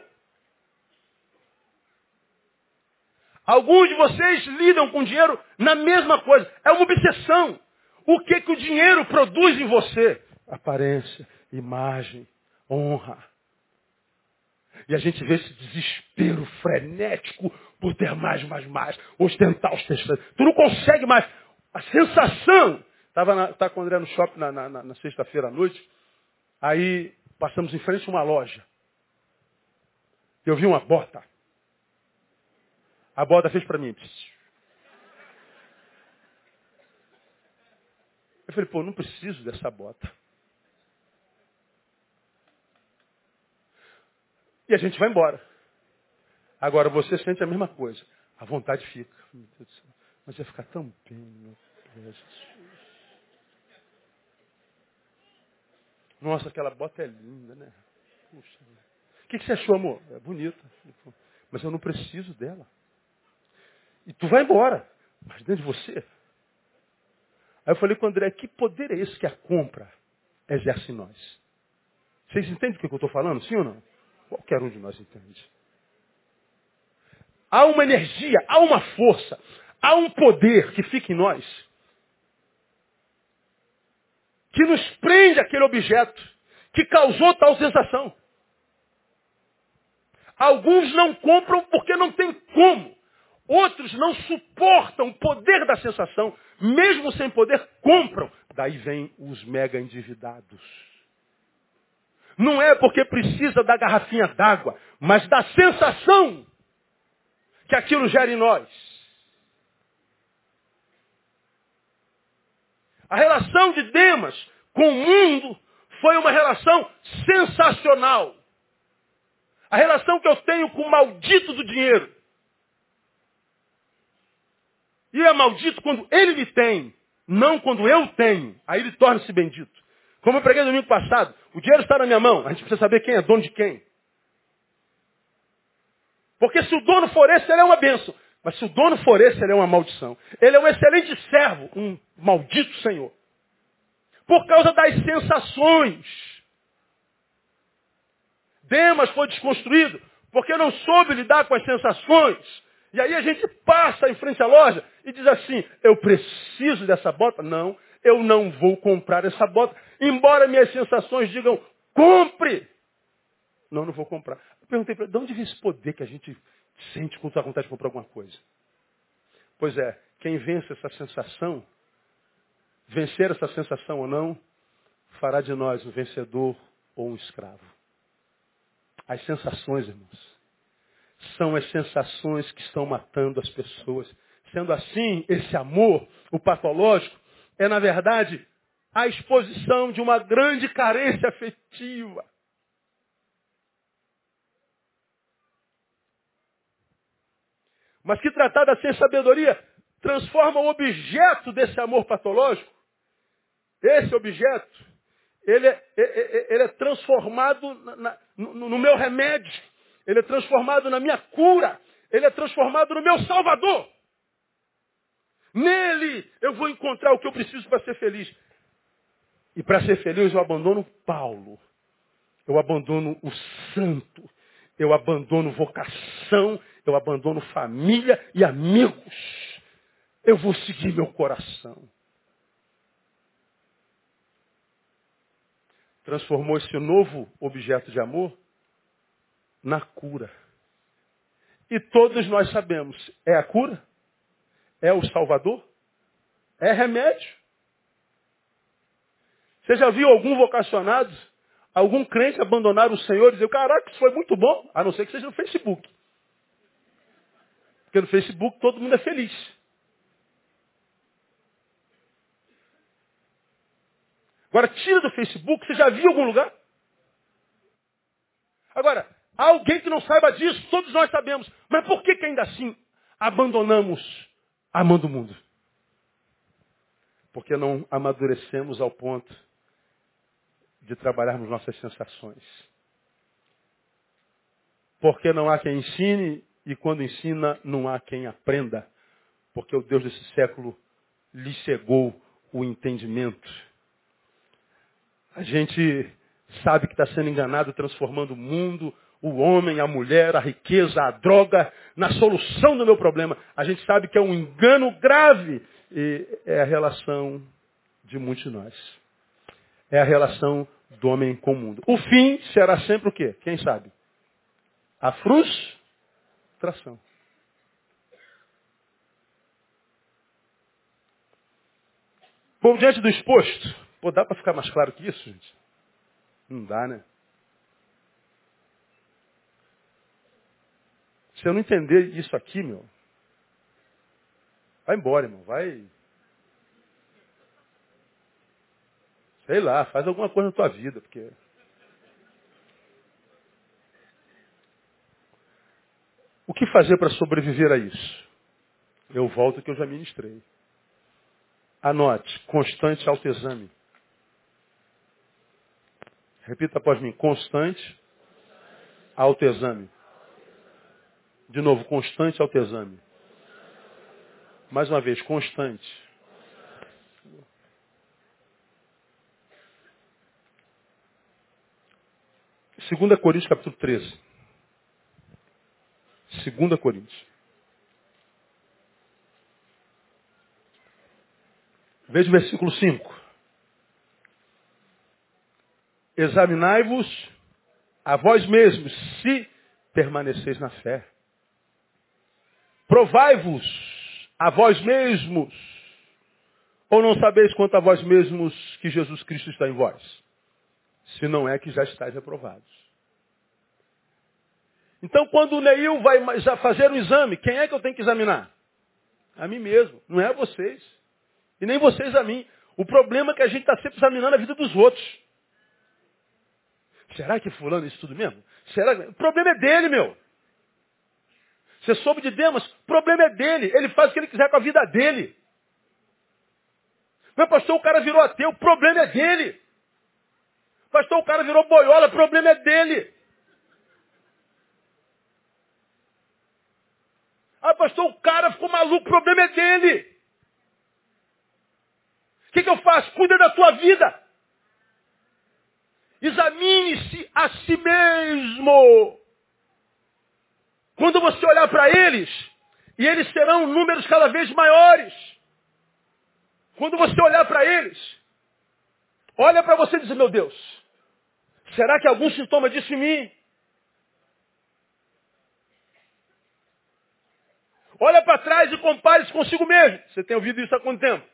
Alguns de vocês lidam com dinheiro na mesma coisa. É uma obsessão. O que, que o dinheiro produz em você? Aparência, imagem, honra. E a gente vê esse desespero frenético por ter mais, mais, mais, ostentar, ostentar. Tu não consegue mais. A sensação. Estava tá com o André no shopping na, na, na sexta-feira à noite. Aí passamos em frente a uma loja. Eu vi uma bota. A bota fez para mim. Eu falei, pô, não preciso dessa bota. E a gente vai embora. Agora você sente a mesma coisa. A vontade fica. Mas vai ficar tão bem, meu Deus. Nossa, aquela bota é linda, né? Puxa. O que, que você achou, amor? É bonita. Mas eu não preciso dela. E tu vai embora. Mas dentro de você. Aí eu falei com o André, que poder é esse que a compra exerce em nós? Vocês entendem o que eu estou falando, sim ou não? Qualquer um de nós entende. Há uma energia, há uma força, há um poder que fica em nós, que nos prende aquele objeto, que causou tal sensação. Alguns não compram porque não tem como. Outros não suportam o poder da sensação. Mesmo sem poder, compram. Daí vem os mega endividados. Não é porque precisa da garrafinha d'água, mas da sensação que aquilo gera em nós. A relação de Demas com o mundo foi uma relação sensacional. A relação que eu tenho com o maldito do dinheiro. E é maldito quando ele me tem, não quando eu tenho. Aí ele torna-se bendito. Como eu preguei domingo passado, o dinheiro está na minha mão, a gente precisa saber quem é dono de quem. Porque se o dono for esse, ele é uma benção. Mas se o dono for esse, ele é uma maldição. Ele é um excelente servo, um maldito senhor. Por causa das sensações. Demas foi desconstruído porque não soube lidar com as sensações. E aí a gente passa em frente à loja e diz assim, eu preciso dessa bota? Não, eu não vou comprar essa bota. Embora minhas sensações digam, compre. Não, não vou comprar. Eu perguntei para ele, de onde vem esse poder que a gente sente quando de comprar alguma coisa? Pois é, quem vence essa sensação, vencer essa sensação ou não, fará de nós um vencedor ou um escravo. As sensações, irmãos, são as sensações que estão matando as pessoas. Sendo assim, esse amor, o patológico, é na verdade a exposição de uma grande carência afetiva. Mas que tratada sem sabedoria transforma o objeto desse amor patológico. Esse objeto, ele é, é, é, ele é transformado na, no, no meu remédio. Ele é transformado na minha cura. Ele é transformado no meu salvador. Nele eu vou encontrar o que eu preciso para ser feliz. E para ser feliz eu abandono Paulo. Eu abandono o santo. Eu abandono vocação. Eu abandono família e amigos. Eu vou seguir meu coração. Transformou esse novo objeto de amor na cura. E todos nós sabemos, é a cura? É o Salvador? É remédio? Você já viu algum vocacionado, algum crente abandonar o Senhor e dizer, caraca, isso foi muito bom, a não ser que seja no Facebook. Porque no Facebook todo mundo é feliz. Agora, tira do Facebook, você já viu algum lugar? Agora, há alguém que não saiba disso, todos nós sabemos. Mas por que, que ainda assim abandonamos amando o mundo? Porque não amadurecemos ao ponto de trabalharmos nossas sensações. Porque não há quem ensine e quando ensina não há quem aprenda. Porque o Deus desse século lhe cegou o entendimento. A gente sabe que está sendo enganado, transformando o mundo, o homem, a mulher, a riqueza, a droga, na solução do meu problema. A gente sabe que é um engano grave. E é a relação de muitos de nós. É a relação do homem com o mundo. O fim será sempre o quê? Quem sabe? A frustração. Bom, diante do exposto, pô, dá para ficar mais claro que isso, gente? Não dá, né? Se eu não entender isso aqui, meu, vai embora, irmão. Vai. Sei lá, faz alguma coisa na tua vida, porque. O que fazer para sobreviver a isso? Eu volto que eu já ministrei. Anote, constante autoexame. Repita após mim, constante autoexame. De novo, constante autoexame. Mais uma vez, constante. Segunda Coríntios capítulo 13. Segunda Coríntios. Veja o versículo 5. Examinai-vos a vós mesmos, se permaneceis na fé. Provai-vos a vós mesmos, ou não sabeis quanto a vós mesmos que Jesus Cristo está em vós? Se não é que já estáis reprovados. Então, quando o Neil vai fazer um exame, quem é que eu tenho que examinar? A mim mesmo, não é a vocês. E nem vocês a mim. O problema é que a gente está sempre examinando a vida dos outros. Será que fulano é isso tudo mesmo? Será? O problema é dele, meu. Você soube de Demas? O problema é dele. Ele faz o que ele quiser com a vida dele. Meu pastor, o cara virou ateu. O problema é dele. Pastor, o cara virou boiola. O problema é dele. Ah, pastor, o cara ficou maluco. O problema é dele. O que, que eu faço? Cuida da tua vida. Examine-se a si mesmo. Quando você olhar para eles, e eles serão números cada vez maiores. Quando você olhar para eles, olha para você e diz, meu Deus, será que algum sintoma disso em mim? Olha para trás e compare-se consigo mesmo. Você tem ouvido isso há quanto tempo?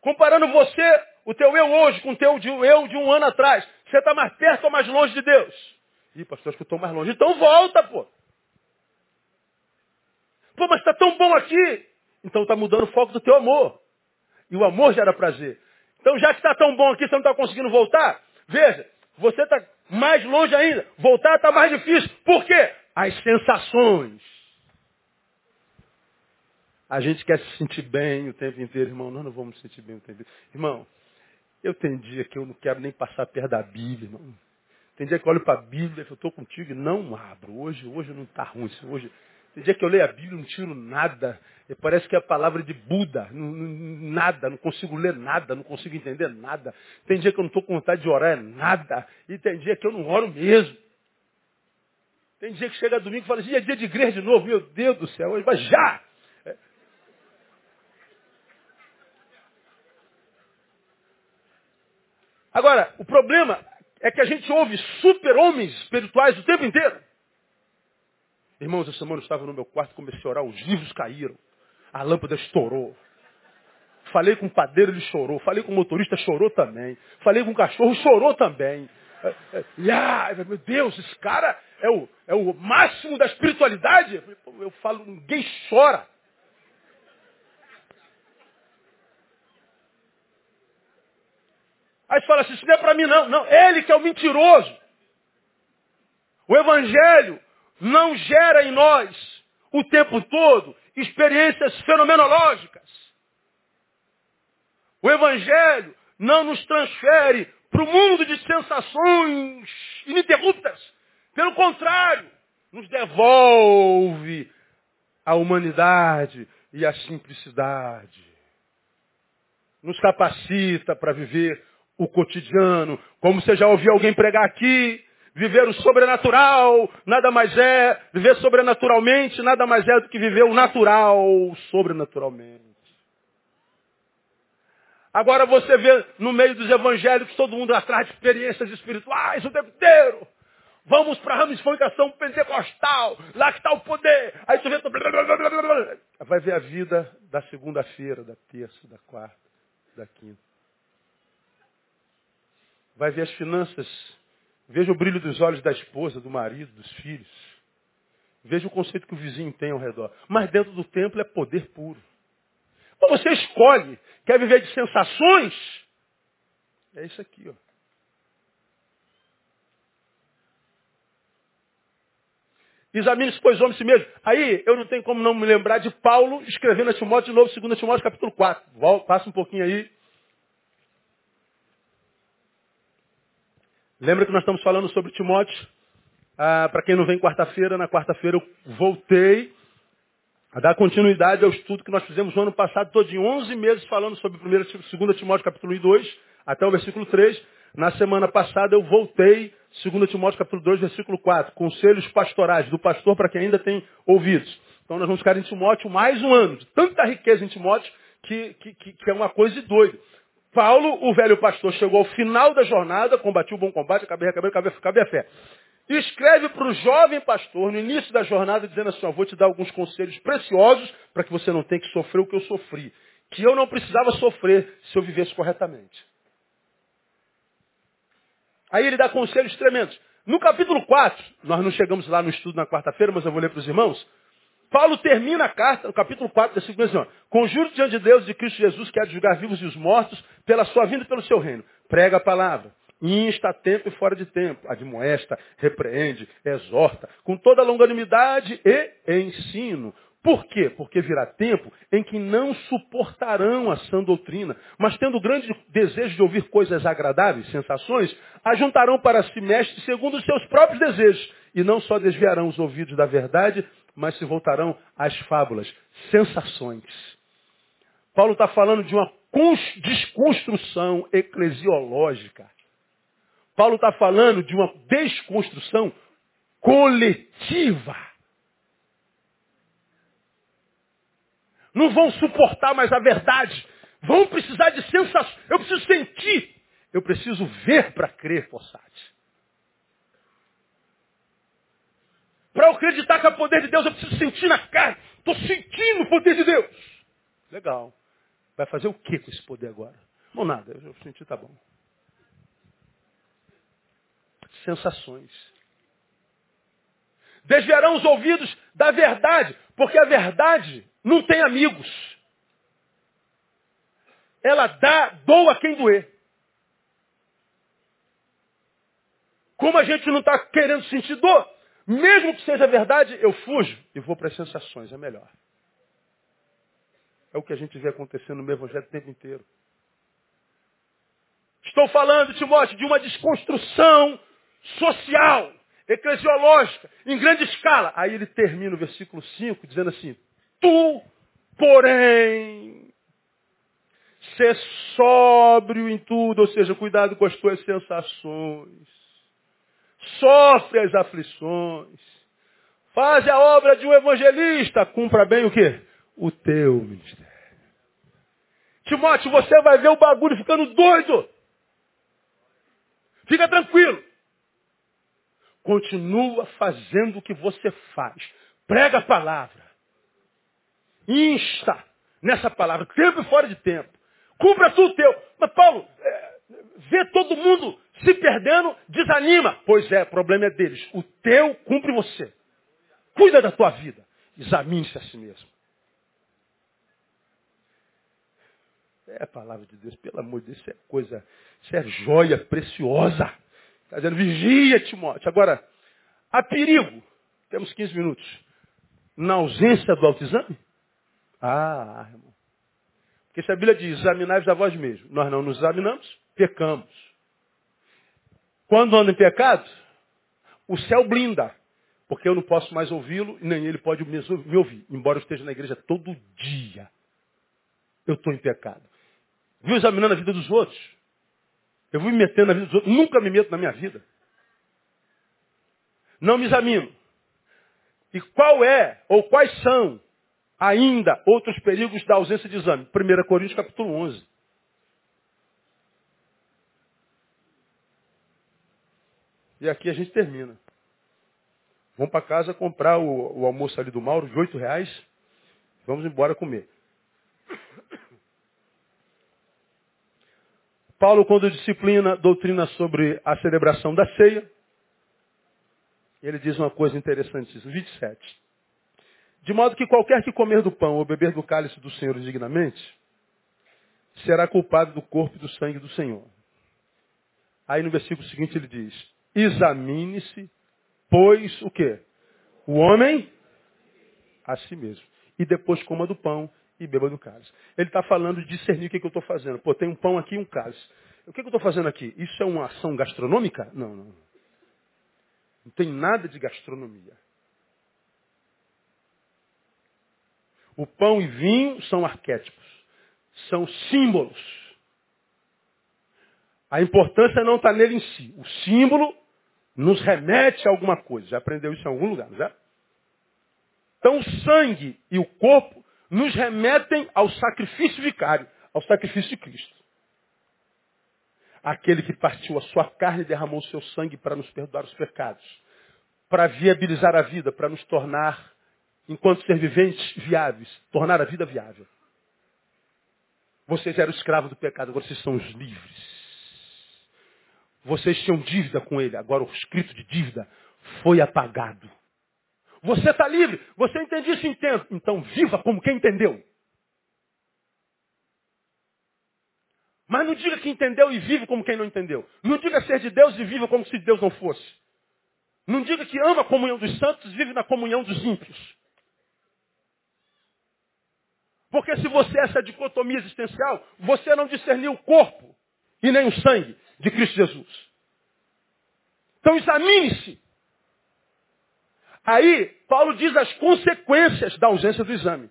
Comparando você, o teu eu hoje, com o teu eu de um ano atrás. Você está mais perto ou mais longe de Deus? Ih, pastor, acho que eu estou mais longe. Então volta, pô. Pô, mas está tão bom aqui. Então está mudando o foco do teu amor. E o amor gera prazer. Então já que está tão bom aqui, você não está conseguindo voltar? Veja, você está mais longe ainda. Voltar está mais difícil. Por quê? As sensações a gente quer se sentir bem o tempo inteiro, irmão. Nós não vamos nos sentir bem o tempo inteiro. Irmão, eu tenho dia que eu não quero nem passar perto da Bíblia, irmão. Tem dia que eu olho para a Bíblia e eu estou contigo e não abro. Hoje, hoje não está ruim. Hoje, tem dia que eu leio a Bíblia e não tiro nada. Parece que é a palavra de Buda. Não, não, nada, não consigo ler nada, não consigo entender nada. Tem dia que eu não estou com vontade de orar, é nada. E tem dia que eu não oro mesmo. Tem dia que chega domingo e fala assim, é dia de igreja de novo. Meu Deus do céu, mas já! Agora, o problema é que a gente ouve super-homens espirituais o tempo inteiro. Irmãos, essa semana eu estava no meu quarto, comecei a orar, os livros caíram, a lâmpada estourou. Falei com o padeiro, ele chorou. Falei com o motorista, chorou também. Falei com o cachorro, chorou também. É, é, ah, meu Deus, esse cara é o, é o máximo da espiritualidade. Eu falo, ninguém chora. Aí fala assim, isso não é para mim não. Não, ele que é o mentiroso. O Evangelho não gera em nós o tempo todo experiências fenomenológicas. O Evangelho não nos transfere para o mundo de sensações ininterruptas. Pelo contrário, nos devolve a humanidade e a simplicidade. Nos capacita para viver o cotidiano. Como você já ouviu alguém pregar aqui, viver o sobrenatural nada mais é, viver sobrenaturalmente nada mais é do que viver o natural sobrenaturalmente. Agora você vê no meio dos evangélicos todo mundo atrás de experiências espirituais o tempo inteiro. Vamos para a ramificação pentecostal, lá que está o poder. Aí tu vê, vai ver a vida da segunda-feira, da terça, da quarta, da quinta vai ver as finanças. Veja o brilho dos olhos da esposa, do marido, dos filhos. Veja o conceito que o vizinho tem ao redor. Mas dentro do templo é poder puro. Ou você escolhe, quer viver de sensações? É isso aqui, ó. Examine-se, pois, homem si mesmo. Aí, eu não tenho como não me lembrar de Paulo escrevendo a Timóteo de novo, 2 Timóteo capítulo 4. Volta, passa um pouquinho aí. Lembra que nós estamos falando sobre Timóteo? Ah, Para quem não vem quarta-feira, na quarta-feira eu voltei a dar continuidade ao estudo que nós fizemos no ano passado, todo em 11 meses, falando sobre 1 2 Timóteo capítulo 1 e 2, até o versículo 3. Na semana passada eu voltei, 2 Timóteo capítulo 2, versículo 4, conselhos pastorais, do pastor para quem ainda tem ouvidos. Então nós vamos ficar em Timóteo mais um ano, de tanta riqueza em Timóteo, que, que, que é uma coisa de doido. Paulo, o velho pastor, chegou ao final da jornada, combatiu o bom combate, acabei, acabei, acabei, acabei a fé. E escreve para o jovem pastor, no início da jornada, dizendo assim, ó, vou te dar alguns conselhos preciosos para que você não tenha que sofrer o que eu sofri. Que eu não precisava sofrer se eu vivesse corretamente. Aí ele dá conselhos tremendos. No capítulo 4, nós não chegamos lá no estudo na quarta-feira, mas eu vou ler para os irmãos. Paulo termina a carta, no capítulo 4, versículo assim, ó, Conjuro diante de Deus e de Cristo Jesus, que há de julgar vivos e os mortos, pela sua vinda e pelo seu reino. Prega a palavra. Insta a tempo e fora de tempo. Admoesta, repreende, exorta, com toda longanimidade e ensino. Por quê? Porque virá tempo em que não suportarão a sã doutrina, mas tendo grande desejo de ouvir coisas agradáveis, sensações, ajuntarão para si mestres segundo os seus próprios desejos, e não só desviarão os ouvidos da verdade, mas se voltarão às fábulas, sensações. Paulo está falando de uma desconstrução eclesiológica. Paulo está falando de uma desconstrução coletiva. Não vão suportar mais a verdade. Vão precisar de sensação. Eu preciso sentir. Eu preciso ver para crer, Possade. Para eu acreditar que é o poder de Deus, eu preciso sentir na carne. Estou sentindo o poder de Deus. Legal. Vai fazer o que com esse poder agora? Não, nada. Eu senti, tá bom sensações. Desviarão os ouvidos da verdade, porque a verdade não tem amigos. Ela dá, doa quem doer. Como a gente não está querendo sentir dor, mesmo que seja verdade, eu fujo e vou para as sensações, é melhor. É o que a gente vê acontecendo no meu evangelho o tempo inteiro. Estou falando, Timóteo, de uma desconstrução social, eclesiológica, em grande escala. Aí ele termina o versículo 5 dizendo assim, tu, porém, ser sóbrio em tudo, ou seja, cuidado com as tuas sensações. Sofre as aflições. Faz a obra de um evangelista. Cumpra bem o quê? O teu ministério. Timóteo, você vai ver o bagulho ficando doido. Fica tranquilo. Continua fazendo o que você faz. Prega a palavra. Insta nessa palavra, tempo e fora de tempo. Cumpra tudo teu. Mas Paulo, é, vê todo mundo se perdendo, desanima. Pois é, o problema é deles. O teu cumpre você. Cuida da tua vida. Examine-se a si mesmo. É a palavra de Deus, pelo amor de Deus, isso é coisa, isso é joia preciosa. Está dizendo, vigia, Timóteo. Agora, há perigo. Temos 15 minutos. Na ausência do autoexame? Ah, irmão. Porque se a Bíblia diz, examinai-vos a vós mesmos. Nós não nos examinamos, pecamos. Quando ando em pecado, o céu blinda. Porque eu não posso mais ouvi-lo, nem ele pode me ouvir. Embora eu esteja na igreja todo dia. Eu estou em pecado. Viu examinando a vida dos outros? Eu vou me metendo na vida dos outros. Nunca me meto na minha vida. Não me examino. E qual é, ou quais são, ainda, outros perigos da ausência de exame? 1 Coríntios capítulo 11. E aqui a gente termina. Vamos para casa comprar o, o, almoço ali do Mauro de oito reais. Vamos embora comer. Paulo, quando disciplina, doutrina sobre a celebração da ceia, ele diz uma coisa interessante, 27. De modo que qualquer que comer do pão ou beber do cálice do Senhor indignamente, será culpado do corpo e do sangue do Senhor. Aí no versículo seguinte ele diz, examine-se, pois o quê? O homem a si mesmo. E depois coma do pão e beba do cálice. Ele está falando de discernir o que, que eu estou fazendo. Pô, tem um pão aqui e um cálice. O que, que eu estou fazendo aqui? Isso é uma ação gastronômica? Não, não. Não tem nada de gastronomia. O pão e vinho são arquétipos, são símbolos. A importância não está nele em si. O símbolo nos remete a alguma coisa. Já aprendeu isso em algum lugar, não é? Então o sangue e o corpo nos remetem ao sacrifício vicário, ao sacrifício de Cristo. Aquele que partiu a sua carne e derramou o seu sangue para nos perdoar os pecados, para viabilizar a vida, para nos tornar, enquanto ser viventes, viáveis, tornar a vida viável. Vocês eram escravos do pecado, agora vocês são os livres. Vocês tinham dívida com ele, agora o escrito de dívida foi apagado. Você está livre. Você entende isso? Entendo. Então viva como quem entendeu. Mas não diga que entendeu e vive como quem não entendeu. Não diga ser de Deus e viva como se Deus não fosse. Não diga que ama a comunhão dos santos e vive na comunhão dos ímpios. Porque se você é essa dicotomia existencial, você não discerniu o corpo e nem o sangue de Cristo Jesus. Então examine-se. Aí, Paulo diz as consequências da ausência do exame.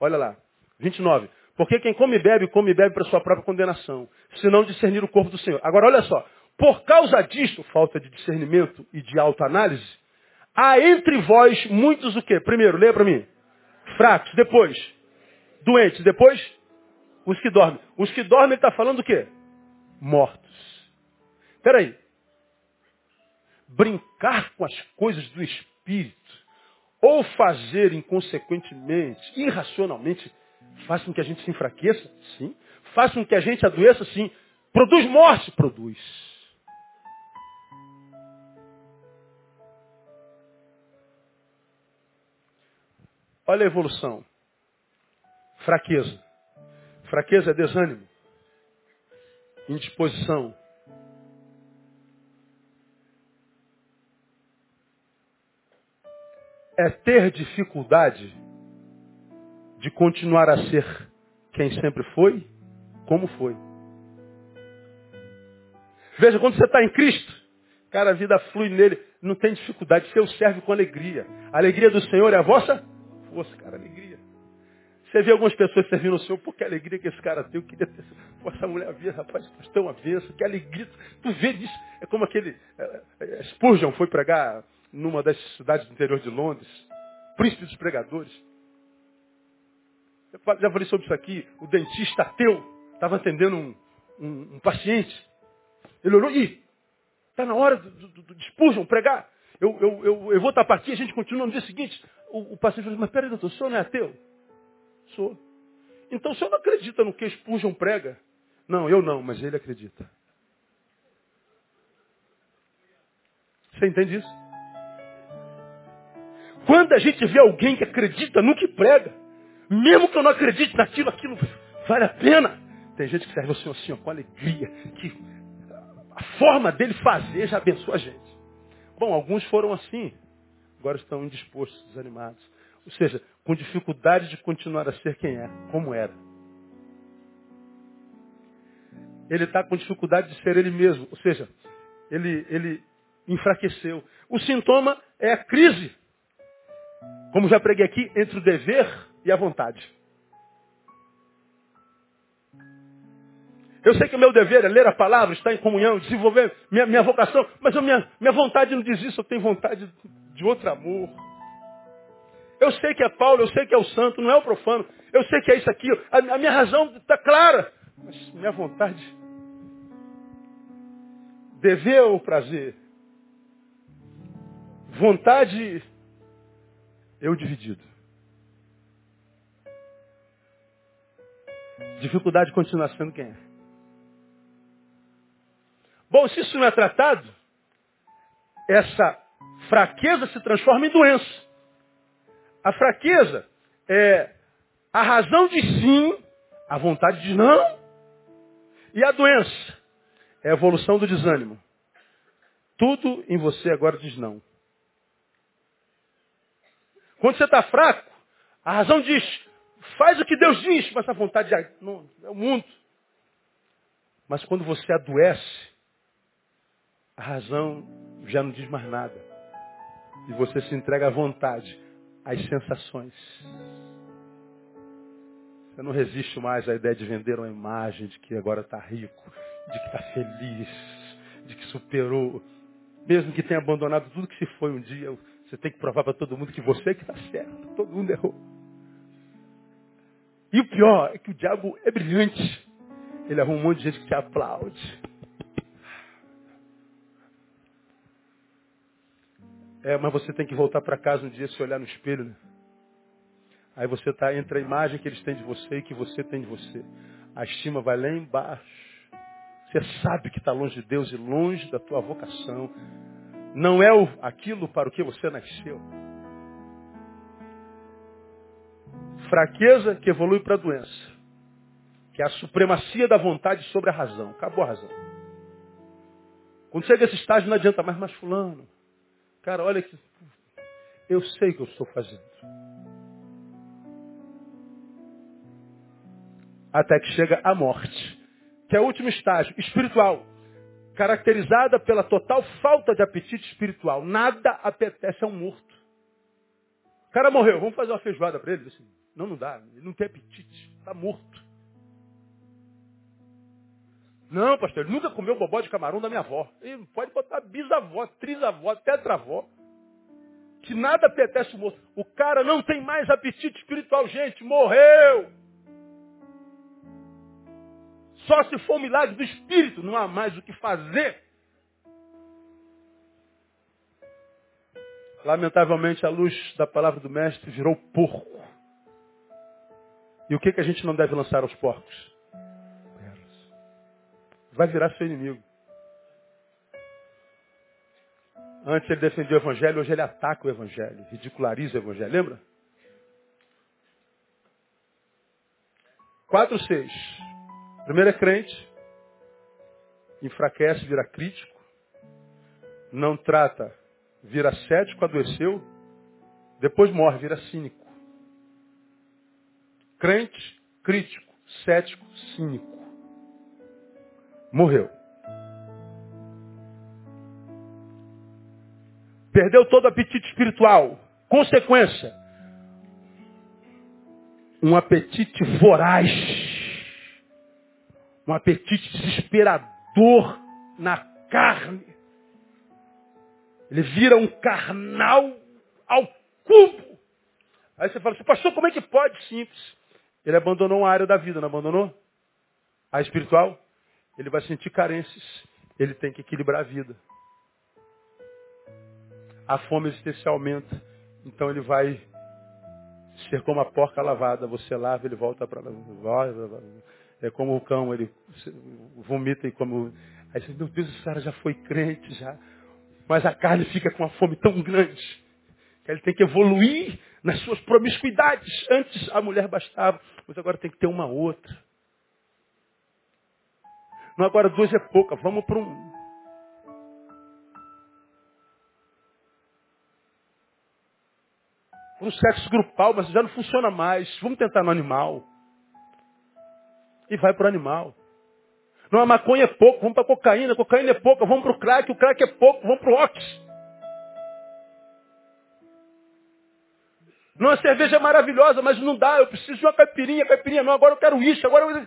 Olha lá, 29. Porque quem come e bebe, come e bebe para sua própria condenação, se não discernir o corpo do Senhor. Agora, olha só. Por causa disto, falta de discernimento e de autoanálise, há entre vós muitos o quê? Primeiro, leia para mim. Fracos. Depois, doentes. Depois, os que dormem. Os que dormem, ele está falando o quê? Mortos. Espera aí. Brincar com as coisas do Espírito espírito, ou fazer inconsequentemente, irracionalmente, faz com que a gente se enfraqueça? Sim. Faz com que a gente adoeça? Sim. Produz morte? Produz. Olha a evolução. Fraqueza. Fraqueza é desânimo, indisposição, é ter dificuldade de continuar a ser quem sempre foi, como foi. Veja, quando você está em Cristo, cara, a vida flui nele, não tem dificuldade, você o serve com alegria. A alegria do Senhor é a vossa força, cara, alegria. Você vê algumas pessoas servindo o Senhor, pô, que alegria que esse cara tem, eu queria ter. Pô, essa mulher via, rapaz, tão avesso, que alegria. Tu vê isso, é como aquele. É, é, Spurgeon foi pregar numa das cidades do interior de Londres, príncipe dos pregadores. Eu já falei sobre isso aqui. O dentista ateu estava atendendo um, um, um, paciente. Ele olhou, e está na hora do, do, pregar. Eu, eu, eu, eu vou estar aqui, a gente continua no dia seguinte. O, o paciente falou, mas peraí, doutor, o senhor não é ateu? Sou. Então o senhor não acredita no que Spurgeon prega? Não, eu não, mas ele acredita. Você entende isso? Quando a gente vê alguém que acredita no que prega, mesmo que eu não acredite naquilo, aquilo vale a pena. Tem gente que serve ao Senhor assim, ó, com alegria, que a forma dele fazer já abençoa a gente. Bom, alguns foram assim, agora estão indispostos, desanimados. Ou seja, com dificuldade de continuar a ser quem é, como era. Ele está com dificuldade de ser ele mesmo, ou seja, ele, ele enfraqueceu. O sintoma é a crise como já preguei aqui, entre o dever e a vontade. Eu sei que o meu dever é ler a palavra, estar em comunhão, desenvolver minha, minha vocação, mas minha, minha vontade não diz isso, eu tenho vontade de outro amor. Eu sei que é Paulo, eu sei que é o santo, não é o profano. Eu sei que é isso aqui. A, a minha razão está clara. Mas minha vontade. Dever ou prazer? Vontade eu dividido. Dificuldade de continuar sendo quem é. Bom, se isso não é tratado, essa fraqueza se transforma em doença. A fraqueza é a razão de sim, a vontade de não. E a doença é a evolução do desânimo. Tudo em você agora diz não. Quando você está fraco, a razão diz, faz o que Deus diz, mas a vontade é, é o mundo. Mas quando você adoece, a razão já não diz mais nada. E você se entrega à vontade, às sensações. Você não resiste mais à ideia de vender uma imagem de que agora está rico, de que está feliz, de que superou. Mesmo que tenha abandonado tudo que se foi um dia, você tem que provar para todo mundo que você que está certo. Todo mundo errou. E o pior é que o diabo é brilhante. Ele arruma um monte de gente que te aplaude. É, mas você tem que voltar para casa um dia se olhar no espelho, né? Aí você está entre a imagem que eles têm de você e que você tem de você. A estima vai lá embaixo. Você sabe que está longe de Deus e longe da tua vocação. Não é o, aquilo para o que você nasceu. Fraqueza que evolui para a doença. Que é a supremacia da vontade sobre a razão. Acabou a razão. Quando chega esse estágio, não adianta mais, mais fulano. Cara, olha que. Eu sei o que eu estou fazendo. Até que chega a morte. Que é o último estágio, espiritual. Caracterizada pela total falta de apetite espiritual. Nada apetece a um morto. O cara morreu, vamos fazer uma feijoada para ele? Assim, não, não dá. Ele não tem apetite. Está morto. Não, pastor, ele nunca comeu bobó de camarão da minha avó. Ele pode botar bisavó, trisavó, tetravó. Que nada apetece o morto. O cara não tem mais apetite espiritual, gente. Morreu. Só se for milagre do Espírito, não há mais o que fazer. Lamentavelmente, a luz da palavra do Mestre virou porco. E o que, que a gente não deve lançar aos porcos? Vai virar seu inimigo. Antes ele defendia o Evangelho, hoje ele ataca o Evangelho, ridiculariza o Evangelho. Lembra? 4, 6. Primeiro é crente, enfraquece, vira crítico, não trata, vira cético, adoeceu, depois morre, vira cínico. Crente, crítico, cético, cínico. Morreu. Perdeu todo o apetite espiritual. Consequência, um apetite voraz um apetite desesperador na carne. Ele vira um carnal ao cubo. Aí você fala assim, pastor, como é que pode? Simples. Ele abandonou uma área da vida, não abandonou? A espiritual? Ele vai sentir carências. Ele tem que equilibrar a vida. A fome existencial aumenta. Então ele vai ser como a porca lavada. Você lava, ele volta para lá. É como o cão, ele vomita e como. Aí você, meu Deus, esse cara já foi crente, já. Mas a carne fica com uma fome tão grande que ele tem que evoluir nas suas promiscuidades. Antes a mulher bastava, mas agora tem que ter uma outra. Não, agora duas é pouca, vamos para um. Para um sexo grupal, mas já não funciona mais. Vamos tentar no animal e vai para o animal. Não, a maconha é pouco, vamos para a cocaína, a cocaína é pouco, vamos para o crack, o crack é pouco, vamos para o ox. Não, a cerveja é maravilhosa, mas não dá, eu preciso de uma caipirinha, caipirinha não, agora eu quero isso, agora eu...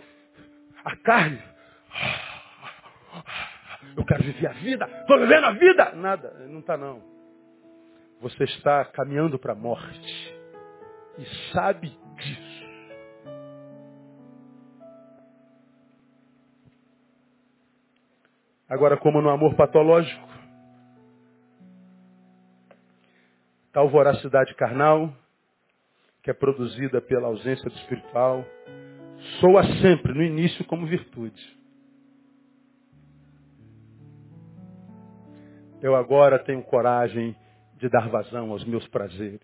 A carne. Eu quero viver a vida, estou vivendo a vida. Nada, não está não. Você está caminhando para a morte. E sabe Agora, como no amor patológico, tal voracidade carnal, que é produzida pela ausência do espiritual, soa sempre no início como virtude. Eu agora tenho coragem de dar vazão aos meus prazeres.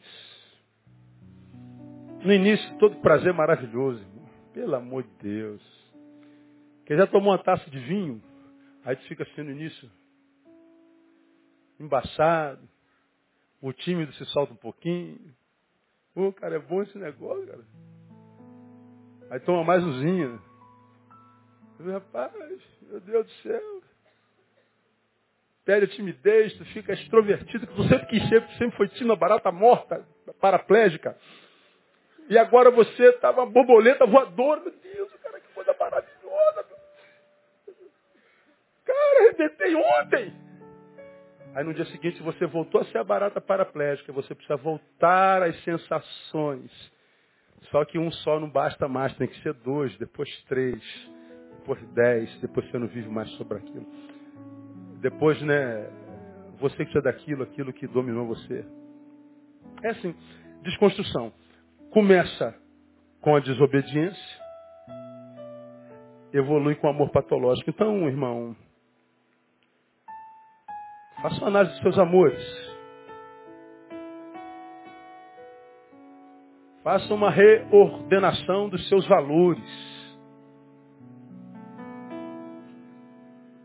No início, todo prazer maravilhoso, irmão. Pelo amor de Deus. Quem já tomou uma taça de vinho, aí tu fica assim no início, embaçado, o tímido se solta um pouquinho. Pô, cara, é bom esse negócio, cara. Aí toma mais umzinho. Rapaz, meu Deus do céu. Perde a timidez, tu fica extrovertido, que tu sempre quis ser, sempre foi tímida, barata morta, paraplégica. E agora você estava tá borboleta voadora. Meu Deus, cara, que coisa maravilhosa. Cara, arrebentei ontem. Aí no dia seguinte você voltou a ser a barata paraplégica. Você precisa voltar às sensações. Só que um só não basta mais, tem que ser dois, depois três, depois dez, depois você não vive mais sobre aquilo. Depois, né, você que precisa daquilo, aquilo que dominou você. É assim, desconstrução. Começa com a desobediência, evolui com o amor patológico. Então, irmão, faça uma análise dos seus amores. Faça uma reordenação dos seus valores.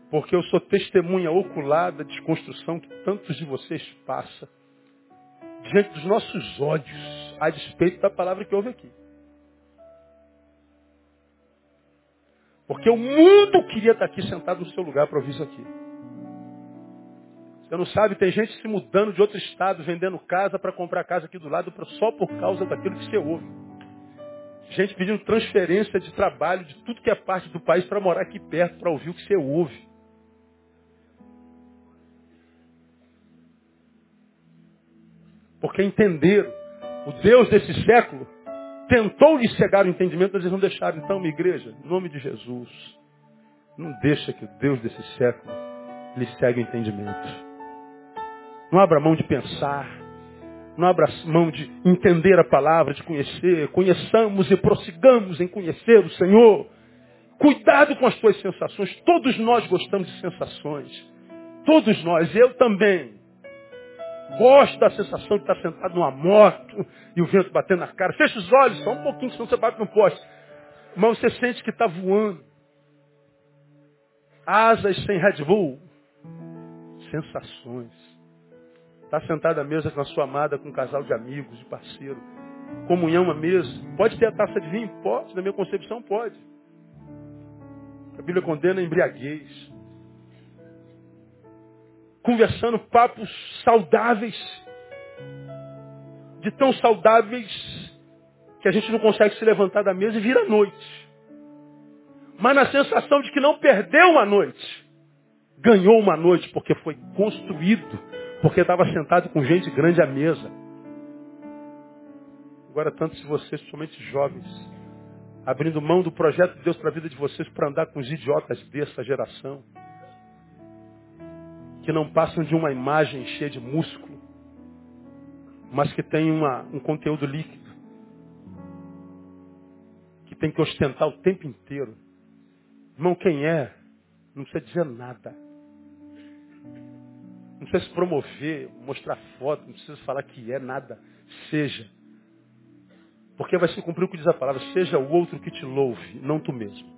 Porque eu sou testemunha ocular da desconstrução que tantos de vocês passam diante dos nossos ódios, a despeito da palavra que houve aqui. Porque o mundo queria estar aqui sentado no seu lugar para ouvir isso aqui. Você não sabe, tem gente se mudando de outro estado, vendendo casa para comprar casa aqui do lado só por causa daquilo que você ouve. Gente pedindo transferência de trabalho de tudo que é parte do país para morar aqui perto, para ouvir o que você ouve. Porque entenderam. O Deus desse século tentou lhes cegar o entendimento, mas eles não deixaram. Então, minha igreja, em nome de Jesus, não deixa que o Deus desse século lhe cegue o entendimento. Não abra mão de pensar. Não abra mão de entender a palavra, de conhecer. Conheçamos e prossigamos em conhecer o Senhor. Cuidado com as tuas sensações. Todos nós gostamos de sensações. Todos nós, eu também. Gosto da sensação de estar sentado numa moto e o vento batendo na cara. Fecha os olhos, só um pouquinho, senão você bate no poste. Mas você sente que está voando. Asas sem Red Bull. Sensações. Está sentado à mesa com a sua amada, com um casal de amigos, de parceiro. Comunhão à mesa. Pode ter a taça de vinho? Pode. Na minha concepção, pode. A Bíblia condena a embriaguez conversando papos saudáveis, de tão saudáveis que a gente não consegue se levantar da mesa e vir à noite. Mas na sensação de que não perdeu uma noite, ganhou uma noite porque foi construído, porque estava sentado com gente grande à mesa. Agora, tantos de vocês, somente jovens, abrindo mão do projeto de Deus para a vida de vocês para andar com os idiotas dessa geração que não passam de uma imagem cheia de músculo, mas que tem uma, um conteúdo líquido, que tem que ostentar o tempo inteiro. Irmão, quem é? Não precisa dizer nada. Não precisa se promover, mostrar foto, não precisa falar que é nada. Seja. Porque vai se cumprir o que diz a palavra. Seja o outro que te louve, não tu mesmo.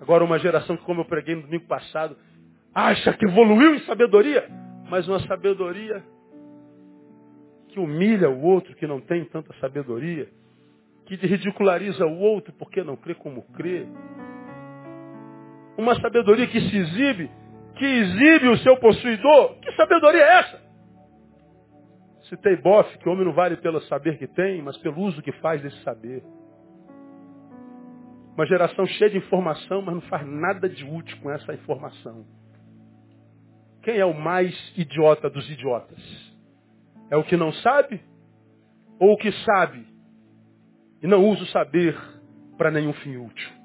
Agora, uma geração que, como eu preguei no domingo passado, acha que evoluiu em sabedoria, mas uma sabedoria que humilha o outro que não tem tanta sabedoria, que ridiculariza o outro porque não crê como crê. Uma sabedoria que se exibe, que exibe o seu possuidor. Que sabedoria é essa? Citei Boff, que o homem não vale pelo saber que tem, mas pelo uso que faz desse saber. Uma geração cheia de informação, mas não faz nada de útil com essa informação. Quem é o mais idiota dos idiotas? É o que não sabe? Ou o que sabe e não usa o saber para nenhum fim útil?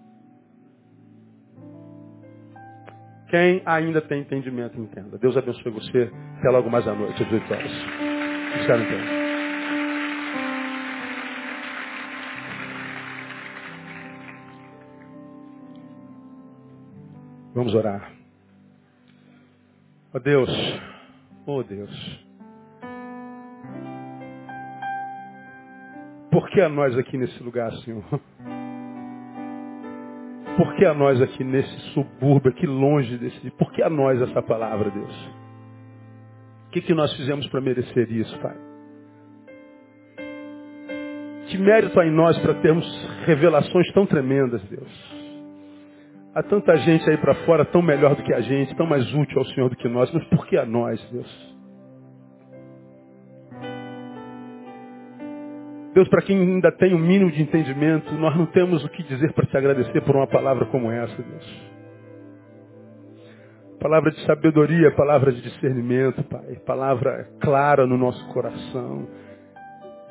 Quem ainda tem entendimento, entenda. Deus abençoe você. Até logo mais à noite, às 8 horas. Espero então. Vamos orar. Ó oh Deus, ó oh Deus. Por que a nós aqui nesse lugar, Senhor? Por que a nós aqui nesse subúrbio, aqui longe desse... Por que a nós essa palavra, Deus? O que, que nós fizemos para merecer isso, Pai? Que mérito há em nós para termos revelações tão tremendas, Deus? Há tanta gente aí para fora tão melhor do que a gente, tão mais útil ao Senhor do que nós, mas por que a nós, Deus? Deus, para quem ainda tem um mínimo de entendimento, nós não temos o que dizer para te agradecer por uma palavra como essa, Deus. Palavra de sabedoria, palavra de discernimento, Pai. Palavra clara no nosso coração.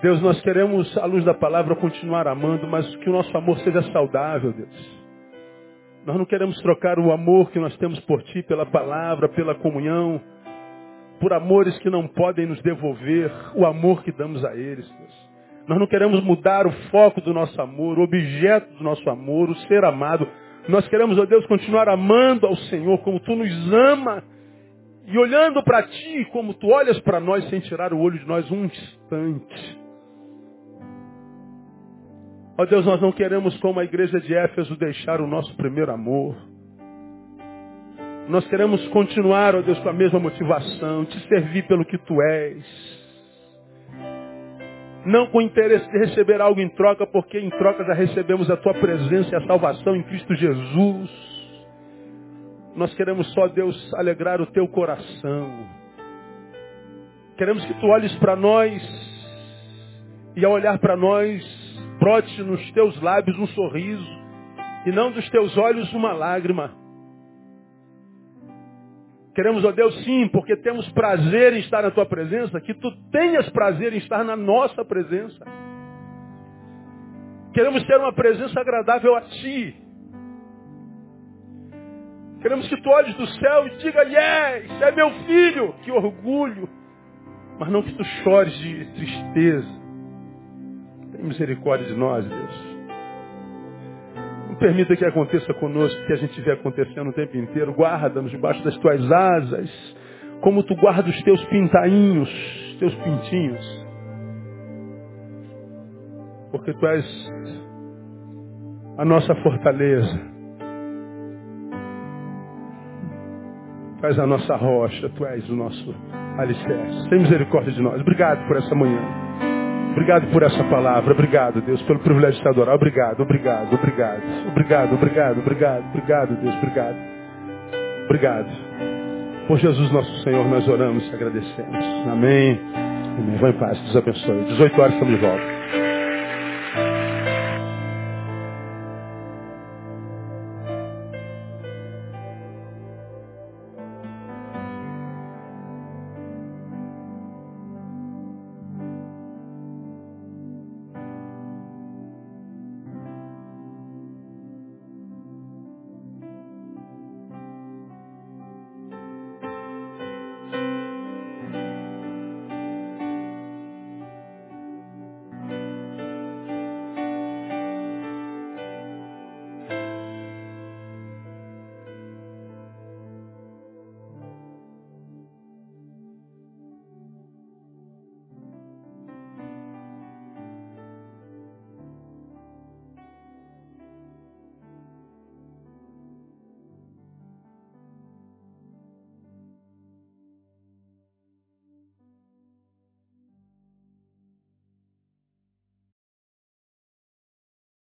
Deus, nós queremos, à luz da palavra, continuar amando, mas que o nosso amor seja saudável, Deus. Nós não queremos trocar o amor que nós temos por Ti pela palavra, pela comunhão, por amores que não podem nos devolver o amor que damos a eles, Deus. Nós não queremos mudar o foco do nosso amor, o objeto do nosso amor, o ser amado. Nós queremos, ó oh Deus, continuar amando ao Senhor como Tu nos ama e olhando para Ti como Tu olhas para nós sem tirar o olho de nós um instante. Ó oh Deus, nós não queremos, como a igreja de Éfeso, deixar o nosso primeiro amor. Nós queremos continuar, ó oh Deus, com a mesma motivação, te servir pelo que Tu és não com interesse de receber algo em troca, porque em troca já recebemos a tua presença e a salvação em Cristo Jesus. Nós queremos só, Deus, alegrar o teu coração. Queremos que tu olhes para nós e ao olhar para nós, brote nos teus lábios um sorriso e não dos teus olhos uma lágrima. Queremos, ó Deus, sim, porque temos prazer em estar na tua presença, que tu tenhas prazer em estar na nossa presença. Queremos ter uma presença agradável a ti. Queremos que tu olhes do céu e diga, yes, é meu filho, que orgulho. Mas não que tu chores de tristeza. Tem misericórdia de nós, Deus. Permita que aconteça conosco que a gente vê acontecendo o tempo inteiro. Guarda-nos debaixo das tuas asas, como tu guardas os teus pintainhos, teus pintinhos. Porque tu és a nossa fortaleza. Tu és a nossa rocha, tu és o nosso alicerce. Tem misericórdia de nós. Obrigado por essa manhã. Obrigado por essa palavra. Obrigado, Deus, pelo privilégio de te adorar. Obrigado, obrigado, obrigado. Obrigado, obrigado, obrigado, obrigado, Deus, obrigado. Obrigado. Por Jesus nosso Senhor, nós oramos e agradecemos. Amém. Amém. Vai em paz. Deus abençoe. 18 horas estamos de volta.